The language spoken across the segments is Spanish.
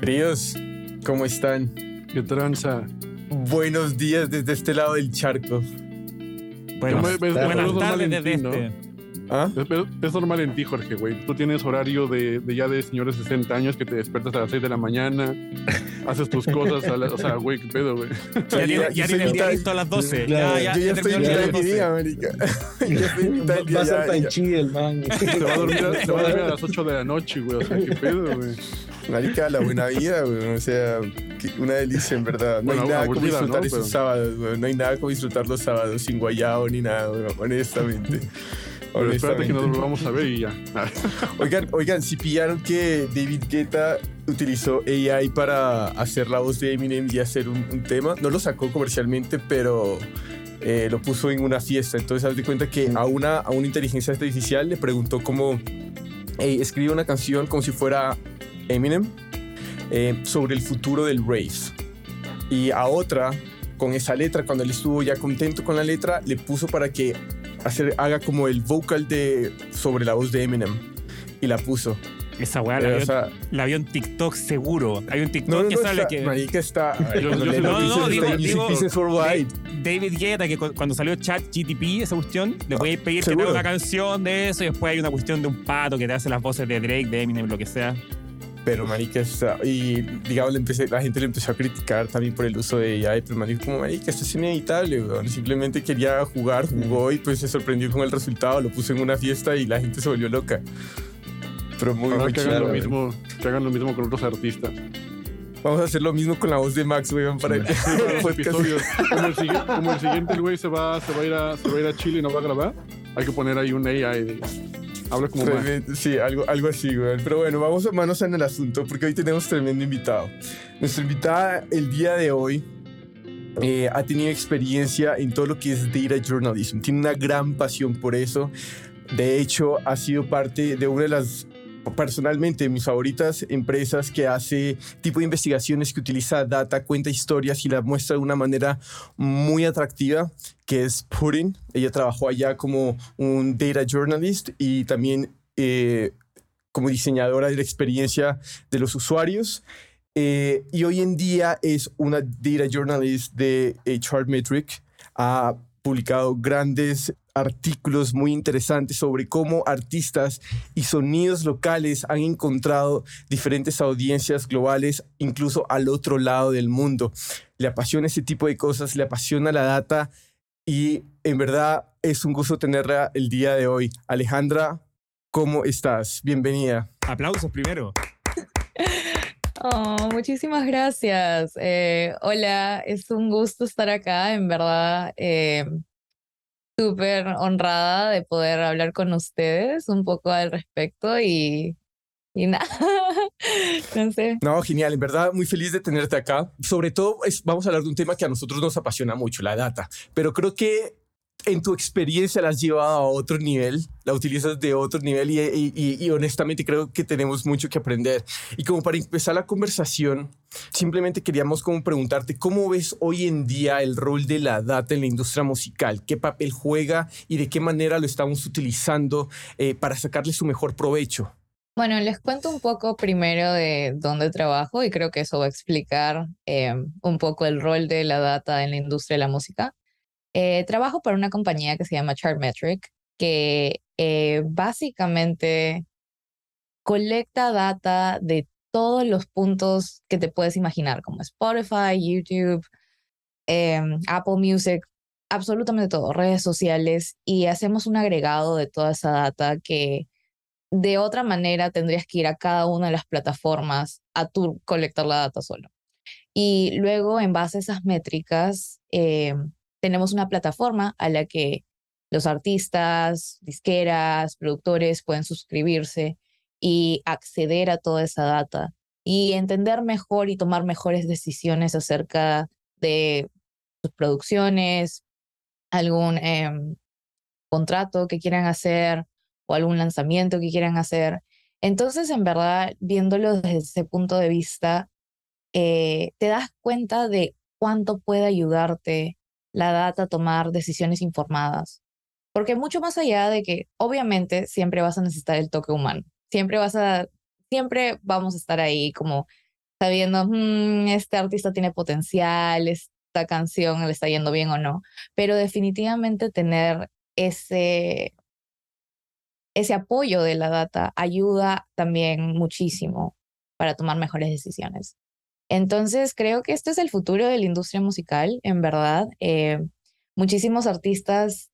Queridos, ¿cómo están? ¿Qué tranza? Buenos días desde este lado del charco. Buenas, tardes desde este. ¿Ah? Es, es- normal en ti, Jorge, güey. Tú tienes horario de, de ya de señores de 60 años que te despiertas a las 6 de la mañana, haces tus cosas, a la- o sea, güey, qué pedo, güey. Ya ya tiene el día listo a las 12. Claro, ya, ya, yo ya estoy en mi las 12. día, día, Va a ser tan el man. Se va a dormir, a- se va a dormir a las 8 de la noche, güey. O sea, qué pedo, güey. Marica, la buena vida, güey. O sea, una delicia, en verdad. No Bueno, hay nada como disfrutar ¿no? esos Pero- sábados, güey. No hay nada como disfrutar los sábados sin guayao ni nada, güey. Honestamente. Pero espérate que nos volvamos a ver y ya. Oigan, oigan, si pillaron que David Guetta utilizó AI para hacer la voz de Eminem y hacer un, un tema, no lo sacó comercialmente, pero eh, lo puso en una fiesta. Entonces, haz de cuenta que a una, a una inteligencia artificial le preguntó cómo hey, escribe una canción como si fuera Eminem eh, sobre el futuro del rave. Y a otra, con esa letra, cuando él estuvo ya contento con la letra, le puso para que hacer, haga como el vocal de, sobre la voz de Eminem. Y la puso. Esa weá la, Eh, o sea, la vio en TikTok seguro. Hay un TikTok no, no, que no, sale está, que. marica está... Yo- yo no, no, digo- digo-. David Guetta, que cu- cuando salió Chat GTP, esa cuestión, le puedes pedir que te ¿Seguro? haga una canción de eso y después hay una cuestión de un pato que te hace las voces de Drake, de Eminem, lo que sea. Pero marica está... Y digamos, le empecé, la gente le empezó a criticar también por el uso de AI. Pero marica, como marica, esto es inevitable, weón. Simplemente quería jugar, jugó y pues se sorprendió con el resultado. Lo puso en una fiesta y la gente se volvió loca. Pero muy, muy que hagan lo mismo, que hagan lo mismo con otros artistas. Vamos a hacer lo mismo con la voz de Max, weón, para podcast. episodios. Como el, como el siguiente el güey se va, se va a ir a, se va a ir a Chile y no va a grabar, hay que poner ahí un AI. de- Habla como. Tremendo, Sí, algo, algo así, weón. Pero bueno, vamos a manos en el asunto porque hoy tenemos tremendo invitado. Nuestra invitada el día de hoy eh, ha tenido experiencia en todo lo que es data journalism. Tiene una gran pasión por eso. De hecho, ha sido parte de una de las, personalmente, mis favoritas empresas que hace tipo de investigaciones que utiliza data, cuenta historias y las muestra de una manera muy atractiva, que es Pudding. Ella trabajó allá como un data journalist y también eh, como diseñadora de la experiencia de los usuarios. Eh, y hoy en día es una data journalist de eh, Chartmetric. Ha publicado grandes artículos muy interesantes sobre cómo artistas y sonidos locales han encontrado diferentes audiencias globales, incluso al otro lado del mundo. Le apasiona ese tipo de cosas, le apasiona la data y en verdad es un gusto tenerla el día de hoy. Alejandra, ¿cómo estás? Bienvenida. Aplausos primero. Oh, muchísimas gracias. Eh, hola, es un gusto estar acá, en verdad. eh, Súper honrada de poder hablar con ustedes un poco al respecto y, y nada, no sé. No, genial, en verdad muy feliz de tenerte acá. Sobre todo es- vamos a hablar de un tema que a nosotros nos apasiona mucho, la data. Pero creo que en tu experiencia la has llevado a otro nivel, la utilizas de otro nivel y, honestamente creo que tenemos mucho que aprender. Y como para empezar la conversación, simplemente queríamos como preguntarte cómo ves hoy en día el rol de la data en la industria musical, qué papel juega y de qué manera lo estamos utilizando eh, para sacarle su mejor provecho. Bueno, les cuento un poco primero de dónde trabajo y creo que eso va a explicar eh, un poco el rol de la data en la industria de la música. Eh, trabajo para una compañía que se llama Chartmetric, que eh, básicamente colecta data de todos los puntos que te puedes imaginar, como Spotify, YouTube, em, Apple Music, absolutamente todo, redes sociales, y hacemos un agregado de toda esa data que de otra manera tendrías que ir a cada una de las plataformas a tu colectar la data solo. Y luego, en base a esas métricas, eh, tenemos una plataforma a la que los artistas, disqueras, productores pueden suscribirse y acceder a toda esa data y entender mejor y tomar mejores decisiones acerca de sus producciones, algún em, contrato que quieran hacer o algún lanzamiento que quieran hacer. Entonces, en verdad, viéndolo desde ese punto de vista, eh, te das cuenta de cuánto puede ayudarte la data a tomar decisiones informadas. Porque mucho más allá de que, obviamente, siempre vas a necesitar el toque humano. Siempre vas a, siempre vamos a estar ahí como sabiendo, "Mm, este artista tiene potencial, esta canción le está yendo bien o no, pero definitivamente tener ese, ese apoyo de la data ayuda también muchísimo para tomar mejores decisiones. Entonces, creo que este es el futuro de la industria musical, en verdad. Eh, muchísimos artistas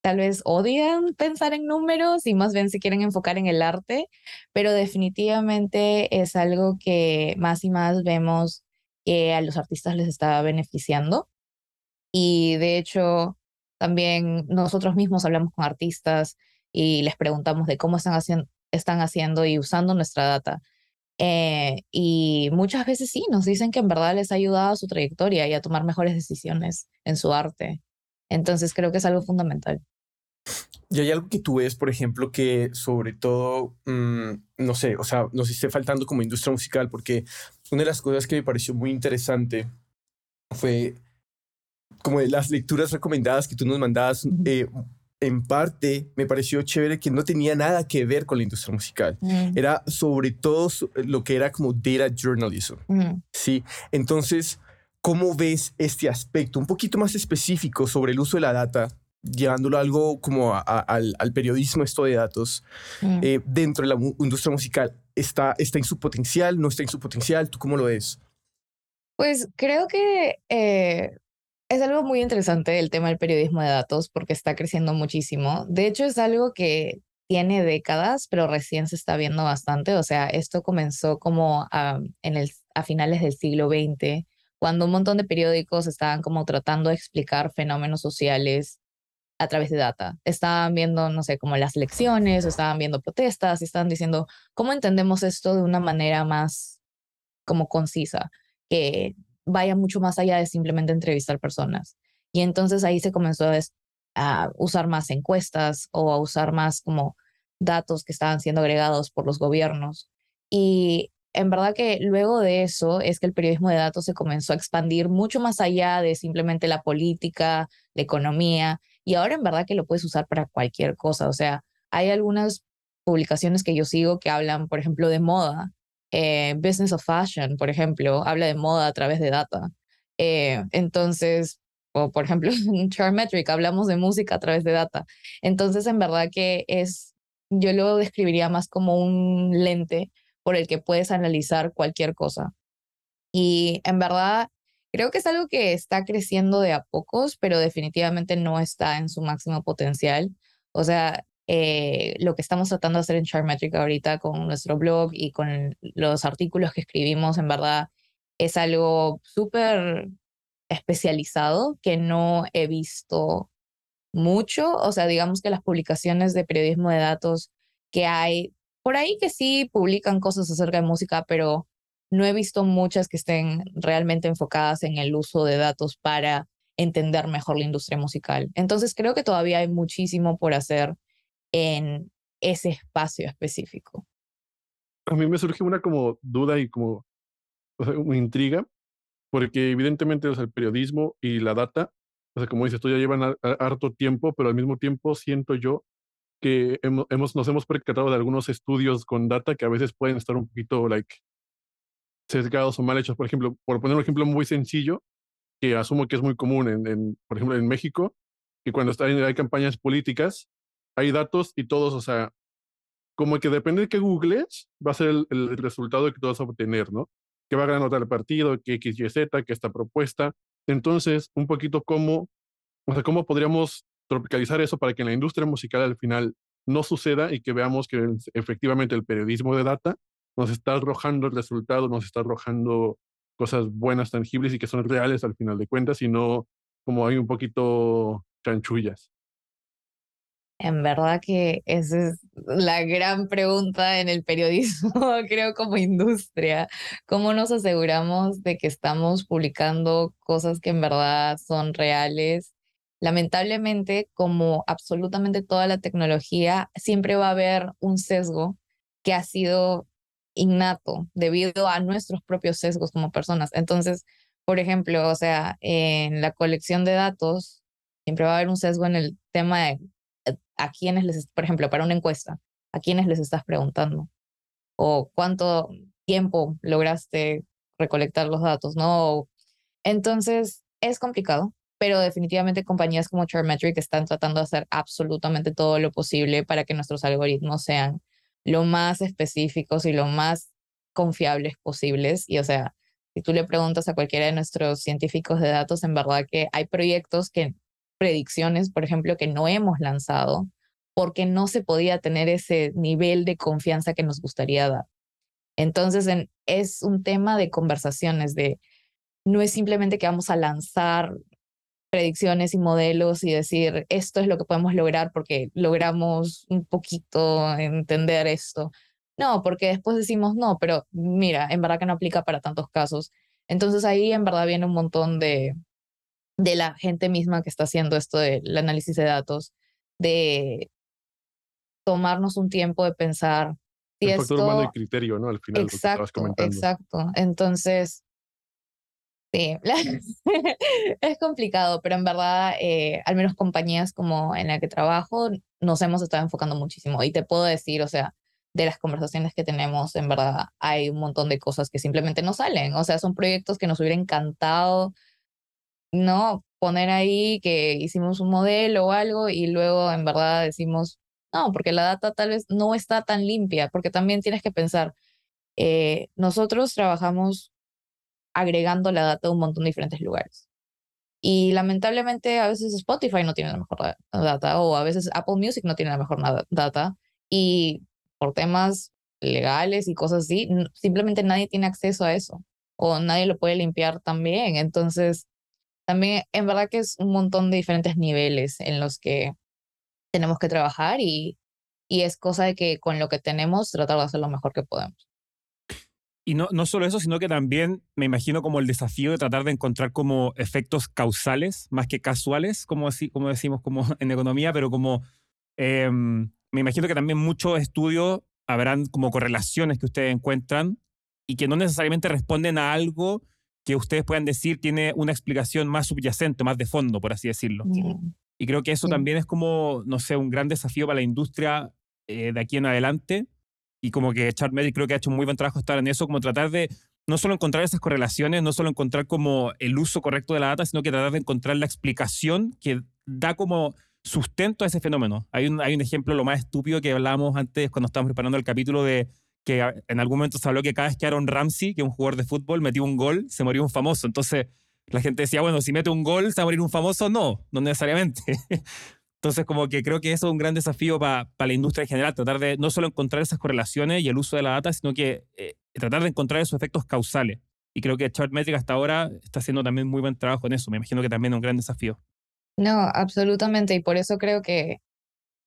tal vez odian pensar en números y más bien se quieren enfocar en el arte, pero definitivamente es algo que más y más vemos que a los artistas les está beneficiando. Y de hecho, también nosotros mismos hablamos con artistas y les preguntamos de cómo están haciendo, están haciendo y usando nuestra data. Eh, y muchas veces sí, nos dicen que en verdad les ha ayudado a su trayectoria y a tomar mejores decisiones en su arte. Entonces creo que es algo fundamental. Y hay algo que tú ves, por ejemplo, que sobre todo, mm, no sé, o sea, nos esté faltando como industria musical, porque una de las cosas que me pareció muy interesante fue como de las lecturas recomendadas que tú nos mandabas, eh, en parte me pareció chévere que no tenía nada que ver con la industria musical. Mm, Era sobre todo lo que era como data journalism. mm. Sí, entonces, ¿cómo ves este aspecto un poquito más específico sobre el uso de la data, llevándolo a algo como a- a- al, al periodismo esto de datos Mm. eh, dentro de la mu- industria musical? ¿Está, ¿Está en su potencial? ¿No está en su potencial? ¿Tú cómo lo ves? Pues creo que eh, es algo muy interesante el tema del periodismo de datos porque está creciendo muchísimo. De hecho, es algo que tiene décadas, pero recién se está viendo bastante. O sea, esto comenzó como a, en el, a finales del siglo XX, cuando un montón de periódicos estaban como tratando de explicar fenómenos sociales a través de data. Estaban viendo, no sé, como las elecciones, o estaban viendo protestas, y estaban diciendo, ¿cómo entendemos esto de una manera más como concisa? que vaya mucho más allá de simplemente entrevistar personas. Y entonces ahí se comenzó a, usar más encuestas o a usar más como datos que estaban siendo agregados por los gobiernos. Y en verdad que luego de eso es que el periodismo de datos se comenzó a expandir mucho más allá de simplemente la política, la economía, y ahora en verdad que lo puedes usar para cualquier cosa. O sea, hay algunas publicaciones que yo sigo que hablan, por ejemplo, de moda eh, Business of Fashion, por ejemplo, habla de moda a través de data. Eh, entonces, o por ejemplo, en Chartmetric hablamos de música a través de data. Entonces, en verdad que es, yo lo describiría más como un lente por el que puedes analizar cualquier cosa. Y en verdad, creo que es algo que está creciendo de a pocos, pero definitivamente no está en su máximo potencial. O sea, eh, lo que estamos tratando de hacer en Chartmetric ahorita con nuestro blog y con los artículos que escribimos, en verdad, es algo súper especializado que no he visto mucho. O sea, digamos que las publicaciones de periodismo de datos que hay por ahí que sí publican cosas acerca de música, pero no he visto muchas que estén realmente enfocadas en el uso de datos para entender mejor la industria musical. Entonces creo que todavía hay muchísimo por hacer en ese espacio específico. A mí me surge una como duda y como o una intriga, porque evidentemente o el periodismo y la data, o sea, como dices, tú ya llevan har- harto tiempo, pero al mismo tiempo siento yo que hemo- hemos, nos hemos percatado de algunos estudios con data que a veces pueden estar un poquito, like, sesgados o mal hechos. Por ejemplo, por poner un ejemplo muy sencillo, que asumo que es muy común en, por ejemplo, en México, que cuando está, hay campañas políticas, hay datos y todos, o sea, como que depende de qué googles, va a ser el, resultado que tú vas a obtener, ¿no? Que va a ganar tal partido, que X, Y, Z, que esta propuesta. Entonces, un poquito cómo, o sea, cómo podríamos tropicalizar eso para que en la industria musical al final no suceda y que veamos que efectivamente el periodismo de data nos está arrojando el resultado, nos está arrojando cosas buenas, tangibles y que son reales al final de cuentas y no como hay un poquito chanchullas. En verdad que esa es la gran pregunta en el periodismo, creo, como industria. ¿Cómo nos aseguramos de que estamos publicando cosas que en verdad son reales? Lamentablemente, como absolutamente toda la tecnología, siempre va a haber un sesgo que ha sido innato debido a nuestros propios sesgos como personas. Entonces, por ejemplo, o sea, en la colección de datos, siempre va a haber un sesgo en el tema de a quiénes les, por ejemplo, para una encuesta, a quiénes les estás preguntando o cuánto tiempo lograste recolectar los datos, ¿no? Entonces, es complicado, pero definitivamente compañías como Chartmetric están tratando de hacer absolutamente todo lo posible para que nuestros algoritmos sean lo más específicos y lo más confiables posibles. Y o sea, si tú le preguntas a cualquiera de nuestros científicos de datos, en verdad que hay proyectos que, predicciones, por ejemplo, que no hemos lanzado porque no se podía tener ese nivel de confianza que nos gustaría dar. Entonces, es un tema de conversaciones, de no es simplemente que vamos a lanzar predicciones y modelos y decir, esto es lo que podemos lograr porque logramos un poquito entender esto. No, porque después decimos, no, pero mira, en verdad que no aplica para tantos casos. Entonces ahí en verdad viene un montón de, de la gente misma que está haciendo esto del análisis de datos, de tomarnos un tiempo de pensar. Si el factor humano y criterio, ¿no? Al final, exacto, exacto. Entonces, Sí, es complicado, pero en verdad, eh, al menos compañías como en la que trabajo, nos hemos estado enfocando muchísimo. Y te puedo decir, o sea, de las conversaciones que tenemos, en verdad, hay un montón de cosas que simplemente no salen. O sea, son proyectos que nos hubiera encantado, ¿no? Poner ahí que hicimos un modelo o algo y luego, en verdad, decimos, no, porque la data tal vez no está tan limpia, porque también tienes que pensar, eh, nosotros trabajamos agregando la data de un montón de diferentes lugares. Y lamentablemente a veces Spotify no tiene la mejor data o a veces Apple Music no tiene la mejor data y por temas legales y cosas así, simplemente nadie tiene acceso a eso o nadie lo puede limpiar también. Entonces, también en verdad que es un montón de diferentes niveles en los que tenemos que trabajar y, y es cosa de que con lo que tenemos tratar de hacer lo mejor que podemos. Y no, no solo eso, sino que también me imagino como el desafío de tratar de encontrar como efectos causales, más que casuales, como, así, como decimos como en economía, pero como em, me imagino que también muchos estudios habrán como correlaciones que ustedes encuentran y que no necesariamente responden a algo que ustedes puedan decir tiene una explicación más subyacente, más de fondo, por así decirlo. Y creo que eso también es como, no sé, un gran desafío para la industria eh, de aquí en adelante, y como que Chartmetric creo que ha hecho un muy buen trabajo estar en eso, como tratar de no solo encontrar esas correlaciones, no solo encontrar como el uso correcto de la data, sino que tratar de encontrar la explicación que da como sustento a ese fenómeno. Hay un, hay un ejemplo, lo más estúpido que hablábamos antes cuando estábamos preparando el capítulo de que en algún momento se habló que cada vez que Aaron Ramsey, que es un jugador de fútbol, metió un gol, se murió un famoso. Entonces la gente decía, bueno, si mete un gol, ¿se va a morir un famoso? No, no necesariamente. Entonces, como que creo que eso es un gran desafío para la industria en general, tratar de no solo encontrar esas correlaciones y el uso de la data, sino que eh, tratar de encontrar esos efectos causales. Y creo que Chartmetric hasta ahora está haciendo también muy buen trabajo en eso. Me imagino que también es un gran desafío. No, absolutamente. Y por eso creo que,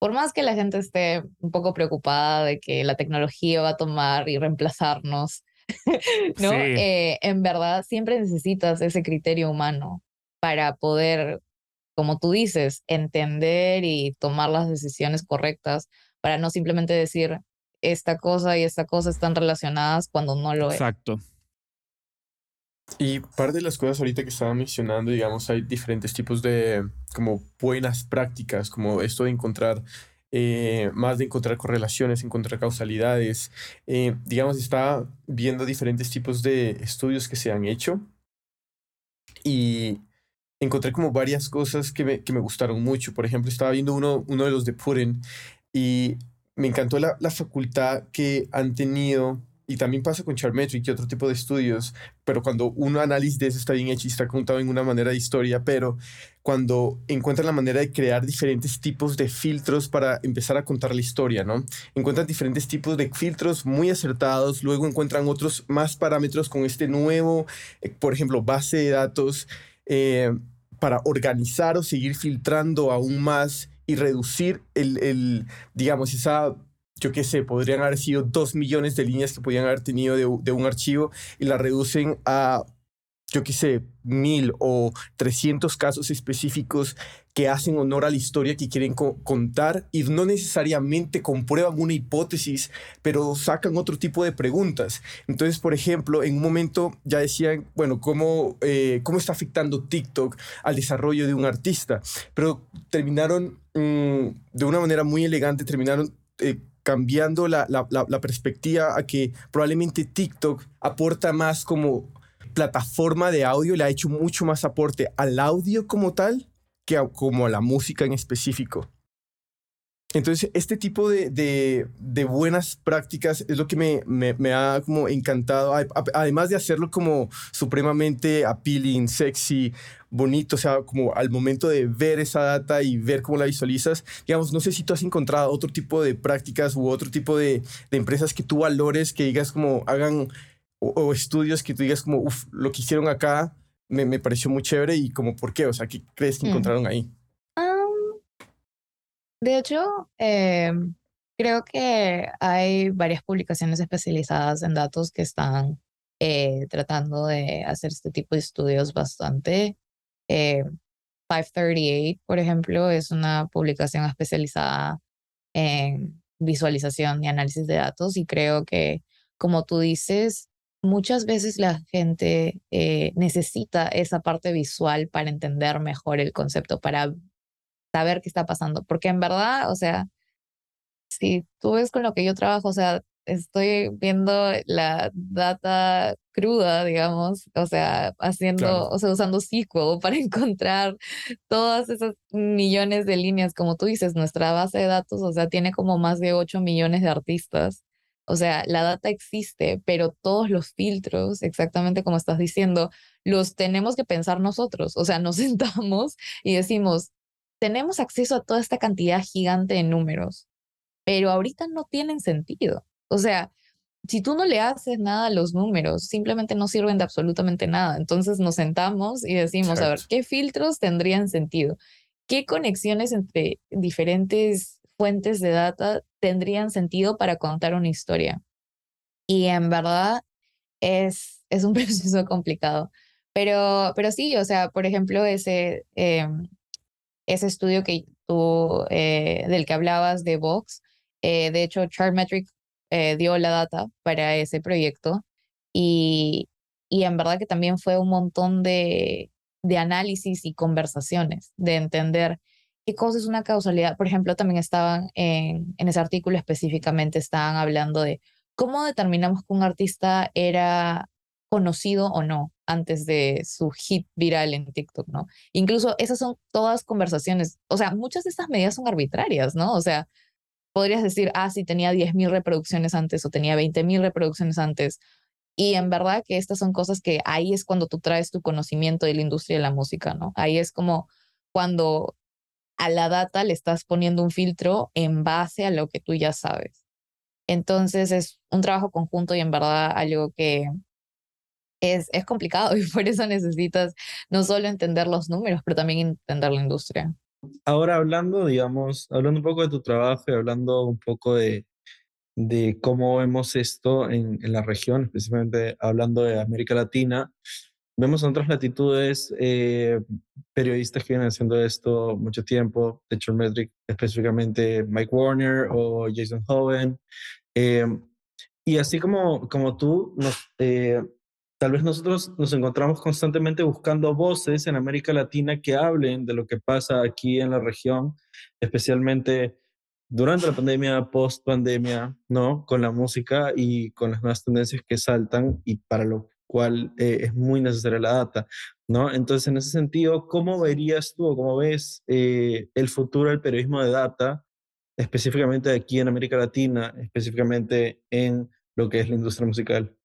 por más que la gente esté un poco preocupada de que la tecnología va a tomar y reemplazarnos, ¿no? Eh, en verdad, siempre necesitas ese criterio humano para poder como tú dices, entender y tomar las decisiones correctas para no simplemente decir esta cosa y esta cosa están relacionadas cuando no lo es. Exacto. Y parte de las cosas ahorita que estaba mencionando, digamos, hay diferentes tipos de como buenas prácticas, como esto de encontrar, eh, más de encontrar correlaciones, encontrar causalidades. Eh, digamos, está viendo diferentes tipos de estudios que se han hecho y encontré como varias cosas que me, que me gustaron mucho. Por ejemplo, estaba viendo uno, uno de los de Purin y me encantó la, la facultad que han tenido y también pasa con Chartmetric y otro tipo de estudios, pero cuando un análisis de eso está bien hecho y está contado en una manera de historia, pero cuando encuentran la manera de crear diferentes tipos de filtros para empezar a contar la historia, ¿no? Encuentran diferentes tipos de filtros muy acertados, luego encuentran otros más parámetros con este nuevo, eh, por ejemplo, base de datos. Eh, para organizar o seguir filtrando aún más y reducir el, el digamos, esa, yo qué sé, podrían haber sido dos millones de líneas que podían haber tenido de, de un archivo y la reducen a yo qué sé, mil o trescientos casos específicos que hacen honor a la historia que quieren contar y no necesariamente comprueban una hipótesis, pero sacan otro tipo de preguntas. Entonces, por ejemplo, en un momento ya decían, bueno, ¿cómo, eh, cómo está afectando TikTok al desarrollo de un artista? Pero terminaron mm, de una manera muy elegante, terminaron... Eh, cambiando la, la, perspectiva a que probablemente TikTok aporta más como plataforma de audio, le ha hecho mucho más aporte al audio como tal que como a la música en específico. Entonces, este tipo de, de, buenas prácticas es lo que me, me, ha como encantado, además de hacerlo como supremamente appealing, sexy, bonito, o sea, como al momento de ver esa data y ver cómo la visualizas, digamos, no sé si tú has encontrado otro tipo de prácticas u otro tipo de, de empresas que tú valores, que digas como hagan, o, estudios que tú digas como, uff, lo que hicieron acá me, me, pareció muy chévere y como, ¿por qué? O sea, ¿qué crees que mm. encontraron ahí? De hecho, em, creo que hay varias publicaciones especializadas en datos que están eh, tratando de hacer este tipo de estudios bastante. 538, eh, por ejemplo, es una publicación especializada en visualización y análisis de datos y creo que, como tú dices, muchas veces la gente eh, necesita esa parte visual para entender mejor el concepto, para saber qué está pasando, porque en verdad, o sea, si tú ves con lo que yo trabajo, o sea, estoy viendo la data cruda, digamos, o sea, haciendo, o sea, usando SQL para encontrar todas esas millones de líneas, como tú dices, nuestra base de datos, o sea, tiene como más de 8 millones de artistas. O sea, la data existe, pero todos los filtros, exactamente como estás diciendo, los tenemos que pensar nosotros. O sea, nos sentamos y decimos, tenemos acceso a toda esta cantidad gigante de números, pero ahorita no tienen sentido. O sea, si tú no le haces nada a los números, simplemente no sirven de absolutamente nada. Entonces nos sentamos y decimos, a ver, ¿qué filtros tendrían sentido? ¿Qué conexiones entre diferentes fuentes de data tendrían sentido para contar una historia? Y en verdad es, es un proceso complicado. Pero, pero sí, o sea, por ejemplo, ese, em, ese estudio que tú, eh, del que hablabas de Vox. Eh, de hecho, Chartmetric eh, dio la data para ese proyecto y, y en verdad que también fue un montón de, de análisis y conversaciones, de entender qué cosa es una causalidad. Por ejemplo, también estaban en, en ese artículo específicamente, estaban hablando de cómo determinamos que un artista era conocido o no antes de su hit viral en TikTok, ¿no? Incluso esas son todas conversaciones, o sea, muchas de estas medidas son arbitrarias, ¿no? O sea, podrías decir, ah, sí, tenía 10.000 reproducciones antes o tenía 20.000 reproducciones antes. Y en verdad que estas son cosas que ahí es cuando tú traes tu conocimiento de la industria de la música, ¿no? Ahí es como cuando a la data le estás poniendo un filtro en base a lo que tú ya sabes. Entonces es un trabajo conjunto y en verdad algo que es, es complicado y por eso necesitas no solo entender los números, pero también entender la industria. Ahora hablando, digamos, hablando un poco de tu trabajo y hablando un poco de, de cómo vemos esto en, en, la región, especialmente hablando de América Latina, vemos en otras latitudes eh, periodistas que vienen haciendo esto mucho tiempo, de Metric, específicamente Mike Warner o Jason Hoven. Eh, y así como, como tú, nos, eh, Tal vez nosotros nos encontramos constantemente buscando voces en América Latina que hablen de lo que pasa aquí en la región, especialmente durante la pandemia, post pandemia, ¿no? Con la música y con las nuevas tendencias que saltan y para lo cual eh, es muy necesaria la data, ¿no? Entonces, en ese sentido, ¿cómo verías tú o cómo ves eh, el futuro del periodismo de data, específicamente aquí en América Latina, específicamente en lo que es la industria musical?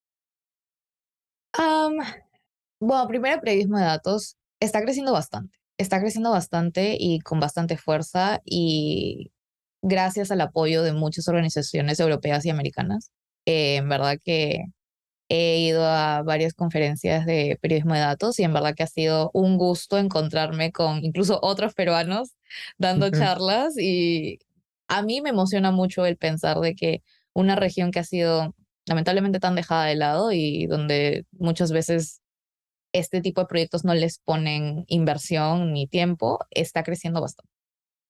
Bueno, primero periodismo de datos está creciendo bastante. Está creciendo bastante y con bastante fuerza y gracias al apoyo de muchas organizaciones europeas y americanas. Eh, en verdad que he ido a varias conferencias de periodismo de datos y en verdad que ha sido un gusto encontrarme con incluso otros peruanos dando charlas y a mí me emociona mucho el pensar de que una región que ha sido lamentablemente tan dejada de lado y donde muchas veces este tipo de proyectos no les ponen inversión ni tiempo, está creciendo bastante.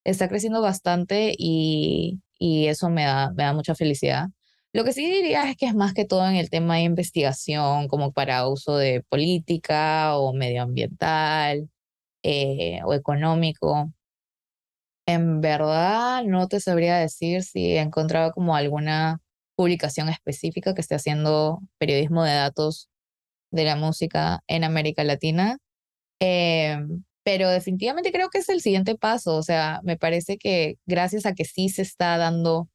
Está creciendo bastante y, y eso me da, me da mucha felicidad. Lo que sí diría es que es más que todo en el tema de investigación, como para uso de política o medioambiental eh, o económico. En verdad, no te sabría decir si he encontrado como alguna publicación específica que esté haciendo periodismo de datos de la música en América Latina. Em, pero definitivamente creo que es el siguiente paso. O sea, me parece que gracias a que sí se está dando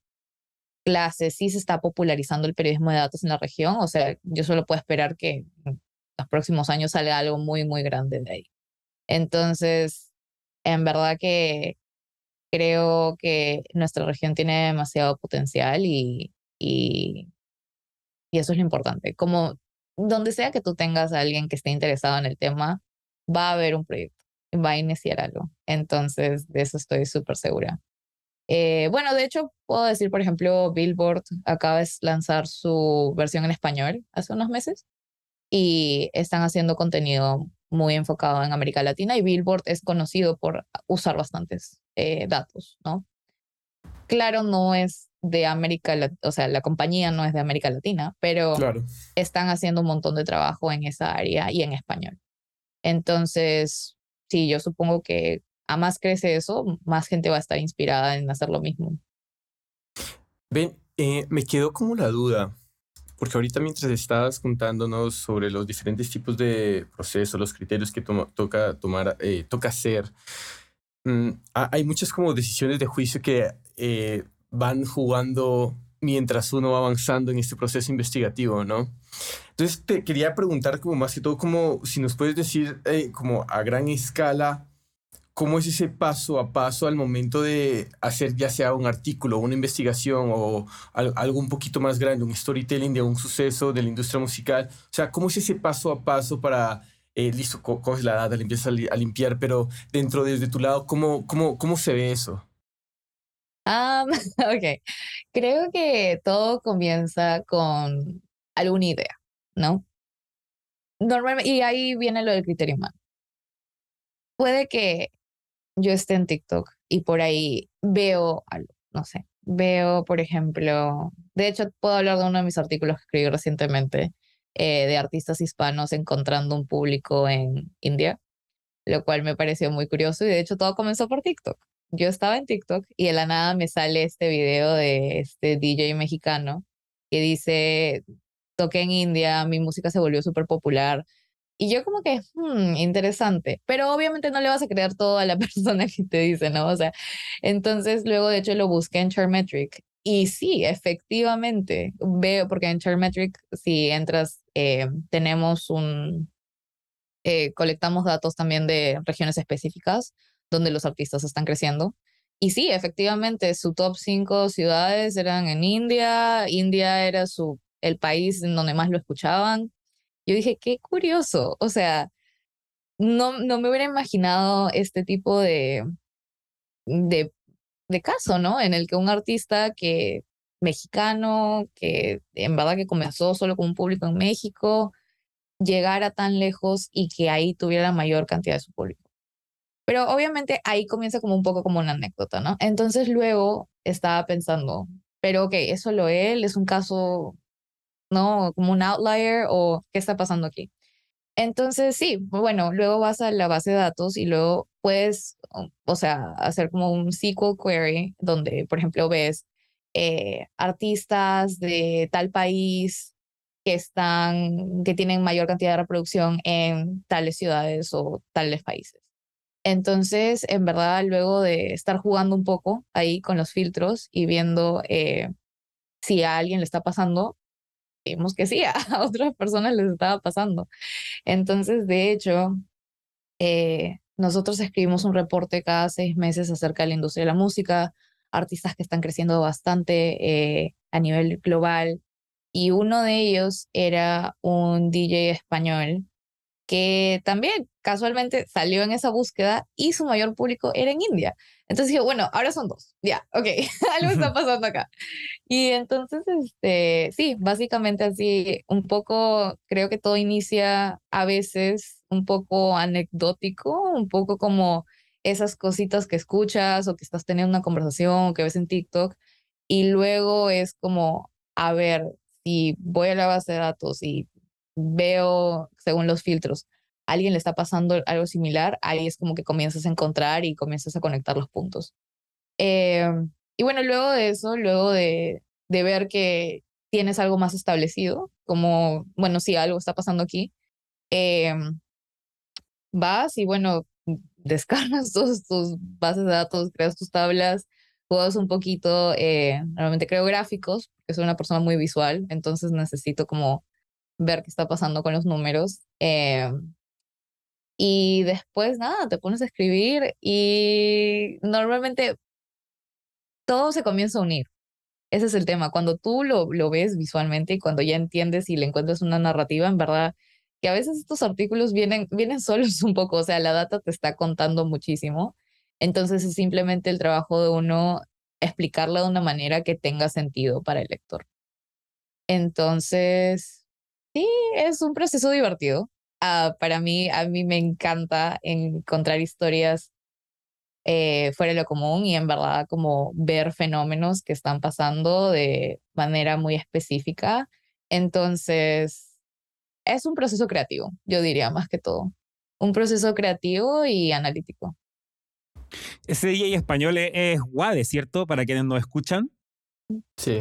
clases, sí se está popularizando el periodismo de datos en la región, o sea, yo solo puedo esperar que en los próximos años salga algo muy, muy grande de ahí. Entonces, en verdad que creo que nuestra región tiene demasiado potencial y, y, y eso es lo importante. Como donde sea que tú tengas a alguien que esté interesado en el tema, va a haber un proyecto, va a iniciar algo. Entonces, de eso estoy súper segura. Eh, bueno, de hecho, puedo decir, por ejemplo, Billboard acaba de lanzar su versión en español hace unos meses y están haciendo contenido muy enfocado en América Latina y Billboard es conocido por usar bastantes eh, datos, ¿no? Claro, no es de América, o sea, la compañía no es de América Latina, pero están haciendo un montón de trabajo en esa área y en español. Entonces, sí, yo supongo que a más crece eso, más gente va a estar inspirada en hacer lo mismo. Ven, eh, me quedó como la duda, porque ahorita mientras estabas contándonos sobre los diferentes tipos de procesos, los criterios que toca tomar, eh, toca hacer, mm, hay muchas como decisiones de juicio que eh, van jugando mientras uno va avanzando en este proceso investigativo, ¿no? Entonces te quería preguntar como más que todo, como si nos puedes decir como a gran escala, ¿Cómo es ese paso a paso al momento de hacer ya sea un artículo, una investigación o algo un poquito más grande, un storytelling de un suceso de la industria musical? O sea, ¿cómo es ese paso a paso para, eh, listo, coges la data, le empiezas a, limpiar, pero dentro, desde tu lado, ¿cómo, cómo, cómo se ve eso? Um, ok, creo que todo comienza con alguna idea, ¿no? Normalmente, y ahí viene lo del criterio humano. Puede que yo esté en TikTok y por ahí veo algo, no sé, veo, por ejemplo, de hecho puedo hablar de uno de mis artículos que escribí recientemente eh, de artistas hispanos encontrando un público en India, lo cual me pareció muy curioso y de hecho todo comenzó por TikTok. Yo estaba en TikTok y de la nada me sale este video de este DJ mexicano que dice, toqué en India, mi música se volvió súper popular, y yo como que, hmm, interesante, pero obviamente no le vas a creer todo a la persona que te dice, ¿no? O sea, entonces luego de hecho lo busqué en Charmetric y sí, efectivamente, veo, porque en Charmetric si entras, eh, tenemos un, eh, colectamos datos también de regiones específicas donde los artistas están creciendo. Y sí, efectivamente, su top cinco ciudades eran en India, India era su, el país donde más lo escuchaban, yo dije, qué curioso, o sea, no, no me hubiera imaginado este tipo de, de, de caso, ¿no? En el que un artista que mexicano, que en verdad que comenzó solo con un público en México, llegara tan lejos y que ahí tuviera la mayor cantidad de su público. Pero obviamente ahí comienza como un poco como una anécdota, ¿no? Entonces luego estaba pensando, pero ok, eso lo él, es un caso ¿no? Como un outlier o qué está pasando aquí. Entonces, sí, bueno, luego vas a la base de datos y luego puedes, o sea, hacer como un SQL query donde, por ejemplo, ves eh, artistas de tal país que están, que tienen mayor cantidad de reproducción en tales ciudades o tales países. Entonces, en verdad, luego de estar jugando un poco ahí con los filtros y viendo eh, si a alguien le está pasando, vimos que sí, a otras personas les estaba pasando. Entonces, de hecho, eh, nosotros escribimos un reporte cada seis meses acerca de la industria de la música, artistas que están creciendo bastante eh, a nivel global. Y uno de ellos era un DJ español que también casualmente salió en esa búsqueda y su mayor público era en India. Entonces dije, bueno, ahora son dos. Ya, ok, algo está pasando acá. Y entonces, este, sí, básicamente así, un poco, creo que todo inicia a veces un poco anecdótico, un poco como esas cositas que escuchas o que estás teniendo una conversación o que ves en TikTok. Y luego es como, a ver, si voy a la base de datos y veo según los filtros, alguien le está pasando algo similar, ahí es como que comienzas a encontrar y comienzas a conectar los puntos. Em, y bueno, luego de eso, luego de, de ver que tienes algo más establecido, como, bueno, si algo está pasando aquí, em, vas y bueno, descargas tus, tus bases de datos, creas tus tablas, juegas un poquito, eh, normalmente creo gráficos, porque soy una persona muy visual, entonces necesito como ver qué está pasando con los números. Em, y después, nada, te pones a escribir y normalmente todo se comienza a unir. Ese es el tema. Cuando tú lo, lo ves visualmente y cuando ya entiendes y le encuentras una narrativa, en verdad, que a veces estos artículos vienen, vienen solos un poco, o sea, la data te está contando muchísimo. Entonces es simplemente el trabajo de uno explicarla de una manera que tenga sentido para el lector. Entonces, sí, es un proceso divertido. Ah, para mí, a mí me encanta encontrar historias eh, fuera de lo común y en verdad como ver fenómenos que están pasando de manera muy específica. Entonces, es un proceso creativo, yo diría más que todo. Un proceso creativo y analítico. Ese DJ español es, Guade, ¿cierto? Para quienes nos escuchan. Sí.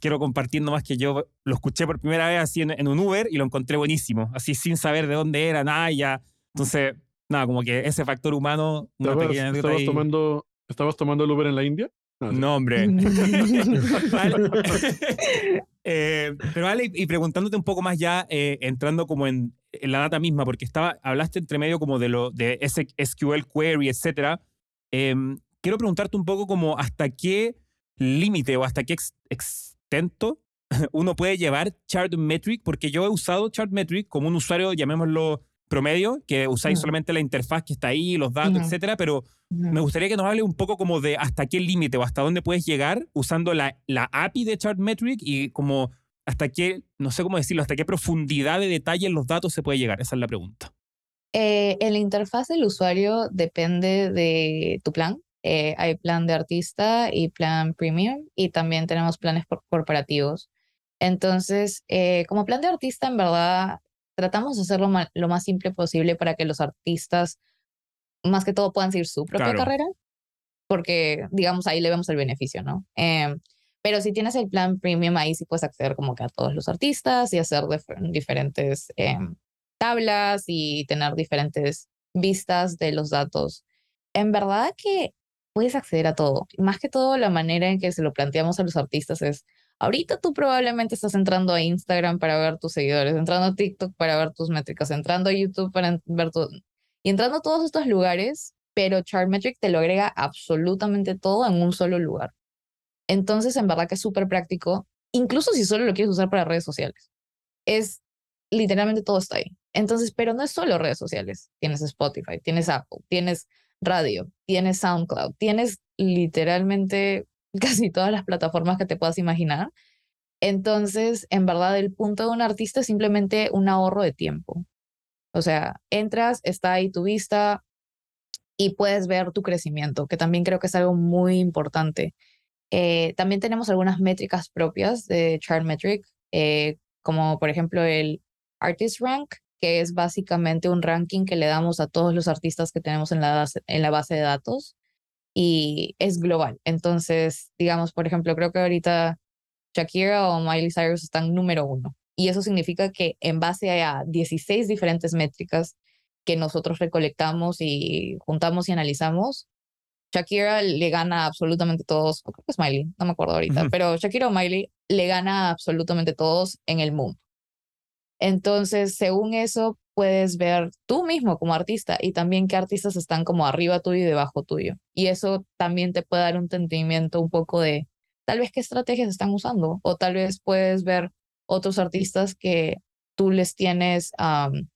quiero compartir nomás que yo lo escuché por primera vez así en, un Uber y lo encontré buenísimo, así sin saber de dónde era, nada, ya. Entonces, nada, como que ese factor humano. ¿Estabas, tomando, ¿Estabas tomando el Uber en la India? No, hombre. Eh, pero vale, y preguntándote un poco más ya, eh, entrando como en, la data misma, porque estaba, hablaste entre medio como de lo de SQL query, etcétera. Em, quiero preguntarte un poco como hasta qué límite o hasta qué extento uno puede llevar Chartmetric, porque yo he usado Chartmetric como un usuario, llamémoslo promedio, que usáis solamente la interfaz que está ahí, los datos, etcétera, pero me gustaría que nos hable un poco como de hasta qué límite o hasta dónde puedes llegar usando la, la API de Chartmetric y como hasta qué, no sé cómo decirlo, hasta qué profundidad de detalle en los datos se puede llegar. Esa es la pregunta. Eh, en la interfaz del usuario depende de tu plan. Eh, hay plan de artista y plan premium y también tenemos planes corporativos. Entonces, eh, como plan de artista, en verdad, tratamos de hacerlo lo más simple posible para que los artistas, más que todo, puedan seguir su propia carrera, porque, digamos, ahí le vemos el beneficio, ¿no? Em, pero si tienes el plan premium, ahí sí puedes acceder como que a todos los artistas y hacer diferentes em, tablas y tener diferentes vistas de los datos. En verdad que puedes acceder a todo. Más que todo, la manera en que se lo planteamos a los artistas es, Ahorita tú probablemente estás entrando a Instagram para ver tus seguidores, entrando a TikTok para ver tus métricas, entrando a YouTube para ver tu... Y entrando a todos estos lugares, pero Chartmetric te lo agrega absolutamente todo en un solo lugar. Entonces, en verdad que es súper práctico, incluso si solo lo quieres usar para redes sociales. Es literalmente todo está ahí. Entonces, pero no es solo redes sociales. Tienes Spotify, tienes Apple, tienes radio, tienes SoundCloud, tienes literalmente casi todas las plataformas que te puedas imaginar. Entonces, en verdad, el punto de un artista es simplemente un ahorro de tiempo. O sea, entras, está ahí tu vista y puedes ver tu crecimiento, que también creo que es algo muy importante. Eh, también tenemos algunas métricas propias de Chartmetric, eh, como por ejemplo el Artist Rank, que es básicamente un ranking que le damos a todos los artistas que tenemos en la, en la base de datos y es global. Entonces, digamos, por ejemplo, creo que ahorita Shakira o Miley Cyrus están número uno. Y eso significa que en base a 16 diferentes métricas que nosotros recolectamos y juntamos y analizamos, Shakira le gana absolutamente todos, creo que es Miley, no me acuerdo ahorita, pero Shakira o Miley le gana absolutamente todos en el mundo. Entonces, según eso, puedes ver tú mismo como artista y también qué artistas están como arriba tuyo y debajo tuyo. Y eso también te puede dar un entendimiento un poco de tal vez qué estrategias están usando o tal vez puedes ver otros artistas que tú les tienes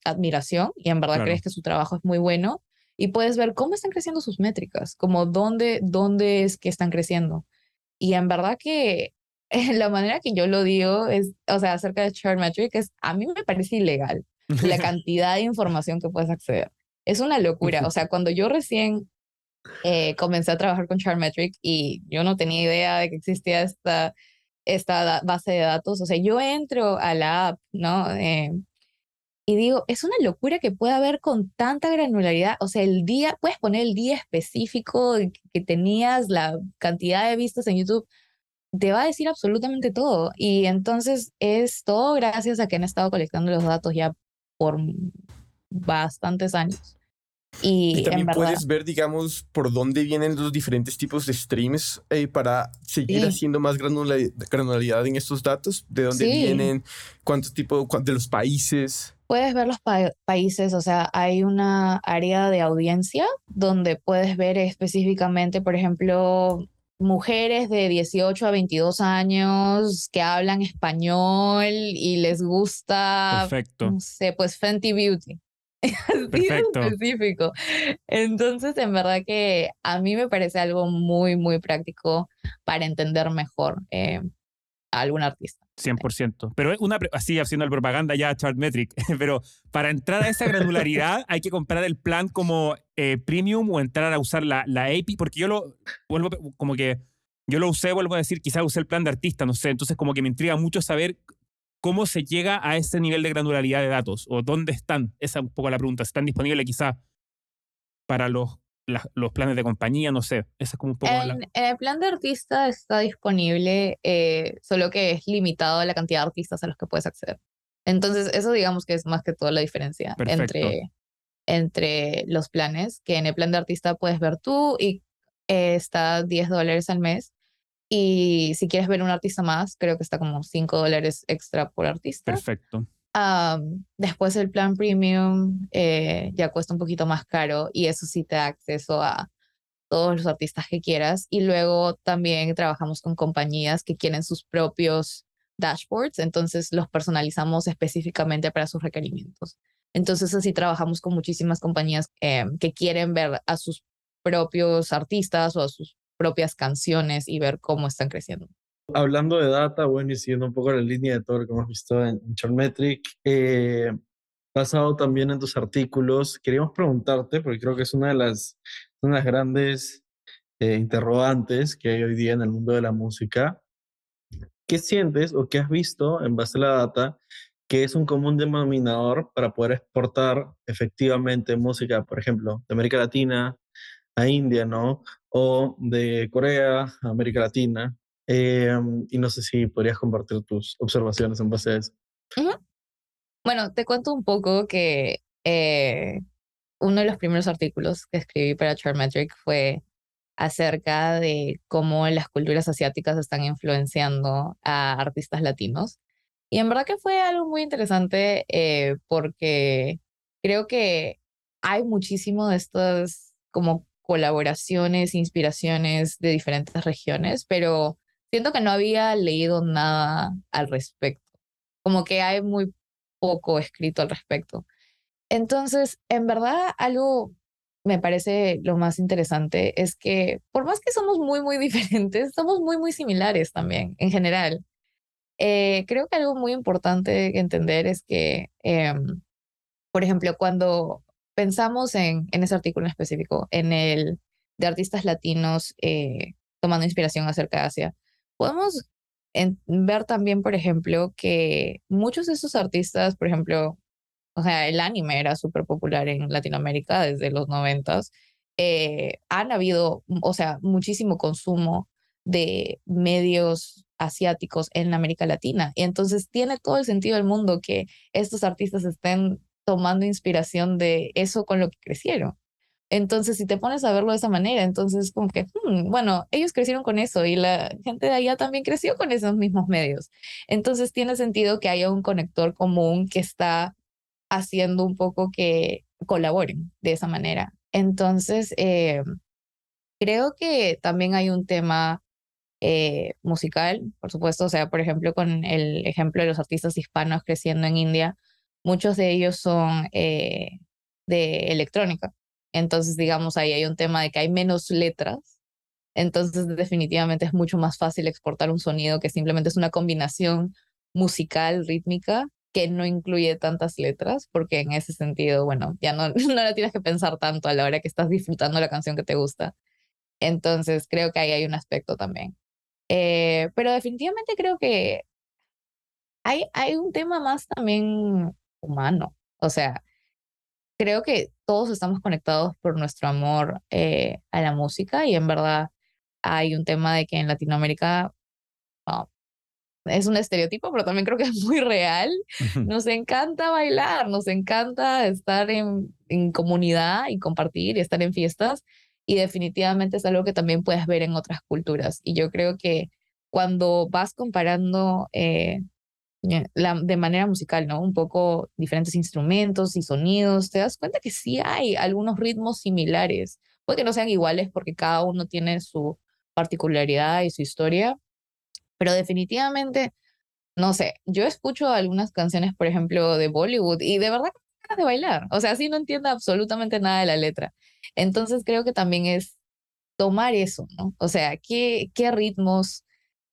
admiración y en verdad crees que su trabajo es muy bueno y puedes ver cómo están creciendo sus métricas, como dónde, dónde es que están creciendo. Y en verdad que la manera que yo lo digo es, o sea, acerca de Chartmetric es, a mí me parece ilegal la cantidad de información que puedes acceder. Es una locura. O sea, cuando yo recién eh, comencé a trabajar con Chartmetric y yo no tenía idea de que existía esta, esta base de datos, o sea, yo entro a la app, ¿no? Eh, y digo, es una locura que pueda haber con tanta granularidad. O sea, el día, puedes poner el día específico que tenías, la cantidad de vistas en YouTube, te va a decir absolutamente todo. Y entonces es todo gracias a que han estado colectando los datos ya por bastantes años. Y, también puedes ver, digamos, por dónde vienen los diferentes tipos de streams eh, para seguir haciendo más granularidad en estos datos, de dónde vienen, cuánto tipo, de los países. Puedes ver los países, o sea, hay una área de audiencia donde puedes ver específicamente, por ejemplo, mujeres de 18 a 22 años que hablan español y les gusta, Perfecto. no sé, pues Fenty Beauty. Perfecto. específico. Entonces, en verdad que a mí me parece algo muy, muy práctico para entender mejor eh, a algún artista. 100%. Pero una, así haciendo el propaganda ya Chartmetric, pero para entrar a esa granularidad hay que comprar el plan como eh, premium o entrar a usar la, la API, porque yo lo vuelvo como que yo lo usé, vuelvo a decir, quizás usé el plan de artista, no sé, entonces como que me intriga mucho saber cómo se llega a ese nivel de granularidad de datos o dónde están, esa es un poco la pregunta, ¿están disponibles quizás para los los planes de compañía, no sé. Esa es como un poco. En, el plan de artista está disponible, eh, solo que es limitado a la cantidad de artistas a los que puedes acceder. Entonces, eso digamos que es más que todo la diferencia entre, entre los planes, que en el plan de artista puedes ver tú y eh, está 10 dólares al mes. Y si quieres ver un artista más, creo que está como 5 dólares extra por artista. Perfecto después el plan premium eh, ya cuesta un poquito más caro y eso sí te da acceso a todos los artistas que quieras. Y luego también trabajamos con compañías que quieren sus propios dashboards, entonces los personalizamos específicamente para sus requerimientos. Entonces así trabajamos con muchísimas compañías eh, que quieren ver a sus propios artistas o a sus propias canciones y ver cómo están creciendo. Hablando de data, bueno, y siguiendo un poco la línea de todo lo que hemos visto en, Chartmetric, eh, basado también en tus artículos, queríamos preguntarte, porque creo que es una de las, una grandes eh, interrogantes que hay hoy día en el mundo de la música. ¿Qué sientes o qué has visto en base a la data que es un común denominador para poder exportar efectivamente música, por ejemplo, de América Latina a India, ¿no? O de Corea a América Latina. Em, y no sé si podrías compartir tus observaciones en base a eso. Bueno, te cuento un poco que eh, uno de los primeros artículos que escribí para Chartmetric fue acerca de cómo las culturas asiáticas están influenciando a artistas latinos. Y en verdad que fue algo muy interesante eh, porque creo que hay muchísimo de estas como colaboraciones, inspiraciones de diferentes regiones, pero siento que no había leído nada al respecto, como que hay muy poco escrito al respecto. Entonces, en verdad, algo me parece lo más interesante es que por más que somos muy, muy diferentes, somos muy, muy similares también en general. Eh, creo que algo muy importante entender es que, em, por ejemplo, cuando pensamos en, en ese artículo en específico, en el de artistas latinos eh, tomando inspiración acerca de Asia, podemos ver también, por ejemplo, que muchos de esos artistas, por ejemplo, o sea, el anime era súper popular en Latinoamérica desde los noventas. Eh, han habido, o sea, muchísimo consumo de medios asiáticos en América Latina. Y entonces tiene todo el sentido del mundo que estos artistas estén tomando inspiración de eso con lo que crecieron. Entonces, si te pones a verlo de esa manera, entonces como que, hmm, bueno, ellos crecieron con eso y la gente de allá también creció con esos mismos medios. Entonces, tiene sentido que haya un conector común que está haciendo un poco que colaboren de esa manera. Entonces, eh, creo que también hay un tema eh, musical, por supuesto, o sea, por ejemplo, con el ejemplo de los artistas hispanos creciendo en India, muchos de ellos son eh, de electrónica. Entonces, digamos, ahí hay un tema de que hay menos letras. Entonces, definitivamente es mucho más fácil exportar un sonido que simplemente es una combinación musical, rítmica, que no incluye tantas letras, porque en ese sentido, bueno, ya no, no la tienes que pensar tanto a la hora que estás disfrutando la canción que te gusta. Entonces, creo que ahí hay un aspecto también. Eh, pero definitivamente creo que hay, hay un tema más también humano O sea, creo que todos estamos conectados por nuestro amor eh, a la música y en verdad hay un tema de que en Latinoamérica es un estereotipo, pero también creo que es muy real. Nos encanta bailar, nos encanta estar en, en comunidad y compartir y estar en fiestas y definitivamente es algo que también puedes ver en otras culturas. Y yo creo que cuando vas comparando eh, la, de manera musical, ¿no? Un poco diferentes instrumentos y sonidos, te das cuenta que sí hay algunos ritmos similares. Puede que no sean iguales porque cada uno tiene su particularidad y su historia, pero definitivamente, no sé, yo escucho algunas canciones, por ejemplo, de Bollywood y de verdad de bailar. O sea, así no entiendo absolutamente nada de la letra. Entonces creo que también es tomar eso, ¿no? O sea, qué, qué ritmos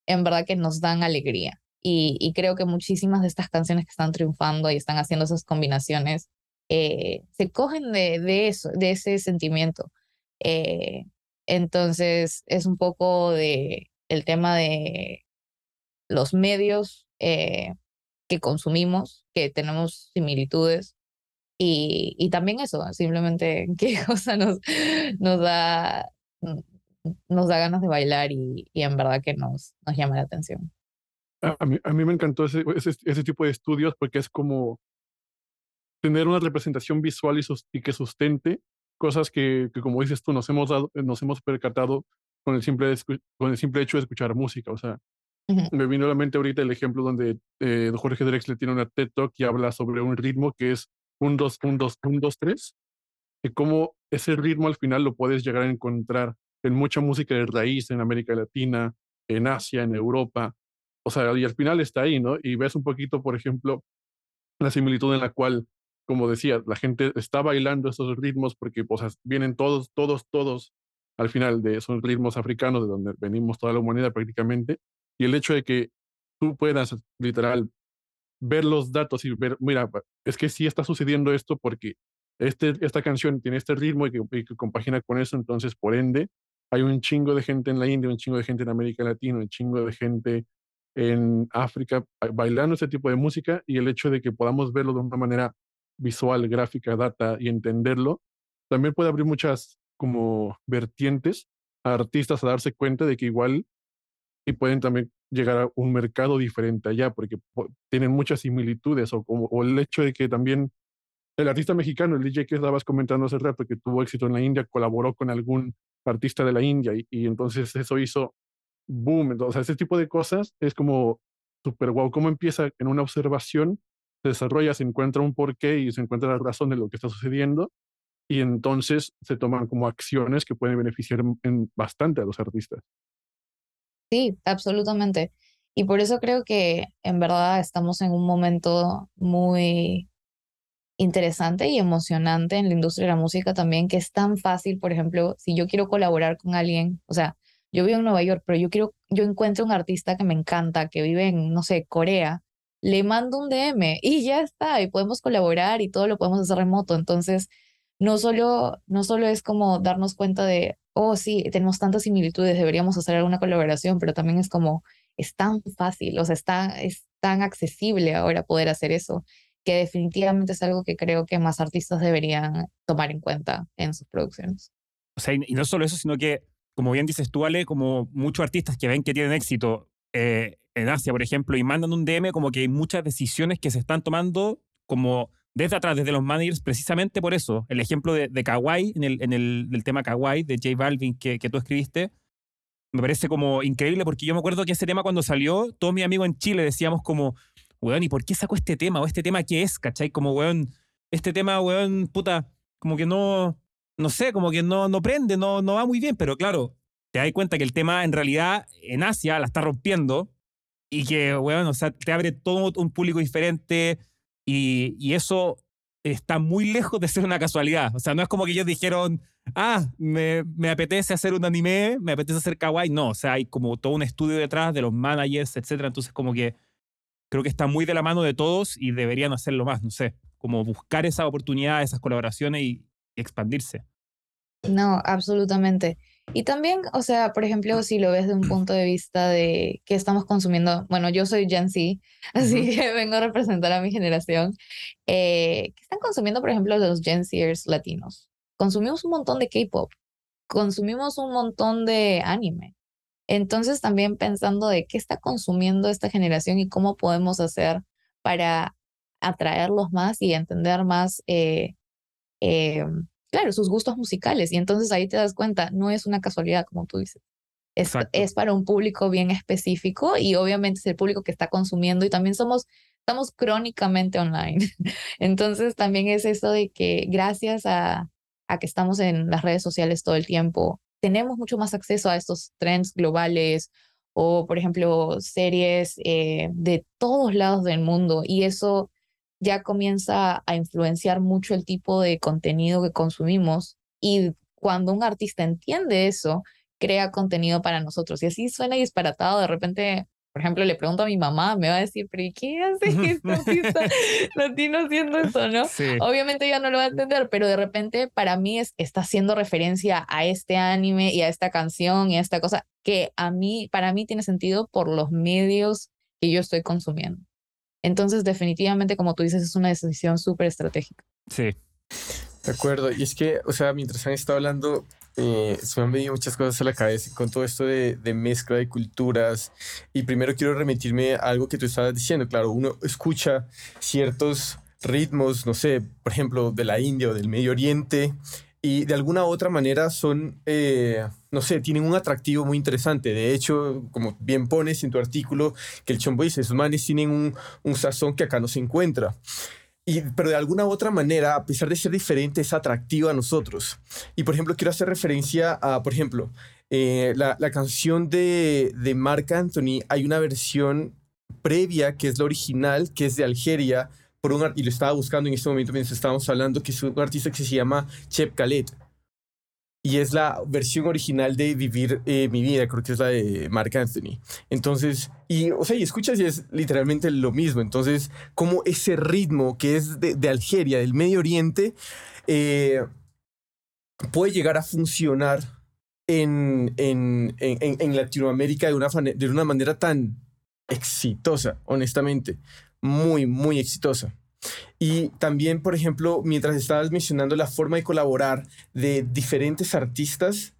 en verdad que nos dan alegría. Y, creo que muchísimas de estas canciones que están triunfando y están haciendo esas combinaciones eh, se cogen de, de, eso, de ese sentimiento. Eh, entonces es un poco de el tema de los medios eh, que consumimos, que tenemos similitudes y, y, también eso, simplemente qué cosa nos, nos, da, nos da ganas de bailar y, y en verdad que nos, nos llama la atención. A mí, a mí me encantó ese, ese, ese, tipo de estudios porque es como tener una representación visual y, y que sustente cosas que, que, como dices tú, nos hemos, dado, nos hemos percatado con el, simple con el simple hecho de escuchar música. O sea, me vino a la mente ahorita el ejemplo donde eh, Jorge Drexler tiene una TED Talk y habla sobre un ritmo que es un, dos, un, dos, un, dos, tres, y cómo ese ritmo al final lo puedes llegar a encontrar en mucha música de raíz en América Latina, en Asia, en Europa. O sea, y al final está ahí, ¿no? Y ves un poquito, por ejemplo, la similitud en la cual, como decía, la gente está bailando esos ritmos porque, o sea, vienen todos, todos, todos al final de esos ritmos africanos de donde venimos toda la humanidad prácticamente. Y el hecho de que tú puedas, literal, ver los datos y ver, mira, es que sí está sucediendo esto porque este, esta canción tiene este ritmo y que, que, compagina con eso, entonces por ende hay un chingo de gente en la India, un chingo de gente en América Latina, un chingo de gente en África bailando ese tipo de música y el hecho de que podamos verlo de una manera visual, gráfica, data y entenderlo, también puede abrir muchas como vertientes a artistas a darse cuenta de que igual y pueden también llegar a un mercado diferente allá, porque tienen muchas similitudes, o, o el hecho de que también el artista mexicano, el DJ que estabas comentando hace rato, que tuvo éxito en la India, colaboró con algún artista de la India y, y entonces eso hizo boom. Entonces, ese tipo de cosas es como súper guau. ¿Cómo empieza en una observación? Se desarrolla, se encuentra un porqué y se encuentra la razón de lo que está sucediendo y entonces se toman como acciones que pueden beneficiar en bastante a los artistas. Sí, absolutamente. Y por eso creo que en verdad estamos en un momento muy interesante y emocionante en la industria de la música también, que es tan fácil, por ejemplo, si yo quiero colaborar con alguien, o sea, yo vivo en Nueva York, pero yo quiero, yo encuentro un artista que me encanta, que vive en, no sé, Corea, le mando un DM y ya está, y podemos colaborar y todo lo podemos hacer remoto. Entonces, no solo, no solo es como darnos cuenta de, oh, sí, tenemos tantas similitudes, deberíamos hacer alguna colaboración, pero también es como, es tan fácil, o sea, está, es tan accesible ahora poder hacer eso, que definitivamente es algo que creo que más artistas deberían tomar en cuenta en sus producciones. O sea, y no solo eso, sino que, como bien dices tú, Ale, como muchos artistas que ven que tienen éxito eh, en Asia, por ejemplo, y mandan un DM, como que hay muchas decisiones que se están tomando como desde atrás, desde los managers, precisamente por eso. El ejemplo de, de Kawaii, en el, en el del tema Kawaii, de J Balvin, que, que tú escribiste, me parece como increíble porque yo me acuerdo que ese tema cuando salió, todos mis amigos en Chile decíamos como, weón, ¿y por qué sacó este tema? ¿O este tema qué es? ¿Cachai? Como, weón, este tema, weón, puta, como que no, no sé, como que no, no prende, no, no va muy bien, pero claro, te das cuenta que el tema en realidad en Asia la está rompiendo y que, weón, o sea, te abre todo un público diferente, y, eso está muy lejos de ser una casualidad. O sea, no es como que ellos dijeron, ah, me, me, apetece hacer un anime, me apetece hacer kawaii. No, o sea, hay como todo un estudio detrás de los managers, etcétera. Entonces, como que creo que está muy de la mano de todos y deberían hacerlo más, no sé, como buscar esa oportunidad, esas colaboraciones y, y expandirse. No, absolutamente. Y también, o sea, por ejemplo, si lo ves de un punto de vista de qué estamos consumiendo, bueno, yo soy Gen Z, así que vengo a representar a mi generación, eh, ¿qué están consumiendo, por ejemplo, los Gen Zers latinos? Consumimos un montón de K-pop, consumimos un montón de anime. Entonces, también pensando de qué está consumiendo esta generación y cómo podemos hacer para atraerlos más y entender más eh, eh, claro, sus gustos musicales. Y entonces ahí te das cuenta, no es una casualidad, como tú dices. Es, es, para un público bien específico y obviamente es el público que está consumiendo y también somos, estamos crónicamente online. Entonces también es eso de que gracias a, a que estamos en las redes sociales todo el tiempo, tenemos mucho más acceso a estos trends globales o, por ejemplo, series eh, de todos lados del mundo y eso ya comienza a influenciar mucho el tipo de contenido que consumimos y cuando un artista entiende eso, crea contenido para nosotros. Y así suena disparatado, de repente, por ejemplo, le pregunto a mi mamá, me va a decir, pero ¿qué hace este artista latino haciendo eso, no? Obviamente ella no lo va a entender, pero de repente para mí es, está haciendo referencia a este anime y a esta canción y a esta cosa que a mí, para mí tiene sentido por los medios que yo estoy consumiendo. Entonces, definitivamente, como tú dices, es una decisión súper estratégica. Sí. De acuerdo. Y es que, o sea, mientras han estado hablando, eh, se me han venido muchas cosas a la cabeza con todo esto de, de, mezcla de culturas. Y primero quiero remitirme a algo que tú estabas diciendo. Claro, uno escucha ciertos ritmos, no sé, por ejemplo, de la India o del Medio Oriente, y de alguna u otra manera son, eh, no sé, tienen un atractivo muy interesante. De hecho, como bien pones en tu artículo, que el chombo dice, esos manes tienen un, un sazón que acá no se encuentra. Y, pero de alguna u otra manera, a pesar de ser diferente, es atractivo a nosotros. Y por ejemplo, quiero hacer referencia a, por ejemplo, eh, la, canción de, de Marc Anthony, hay una versión previa que es la original, que es de Algeria, por un, y lo estaba buscando en este momento mientras estábamos hablando, que es un artista que se llama Chep Khaled. Y es la versión original de Vivir eh, mi vida, creo que es la de Mark Anthony. Entonces, y, o sea, y escuchas y es literalmente lo mismo. Entonces, como ese ritmo que es de, de Algeria, del Medio Oriente, eh, puede llegar a funcionar en, en, en, en Latinoamérica de una, de una manera tan exitosa, honestamente muy, muy exitosa. Y también, por ejemplo, mientras estabas mencionando la forma de colaborar de diferentes artistas,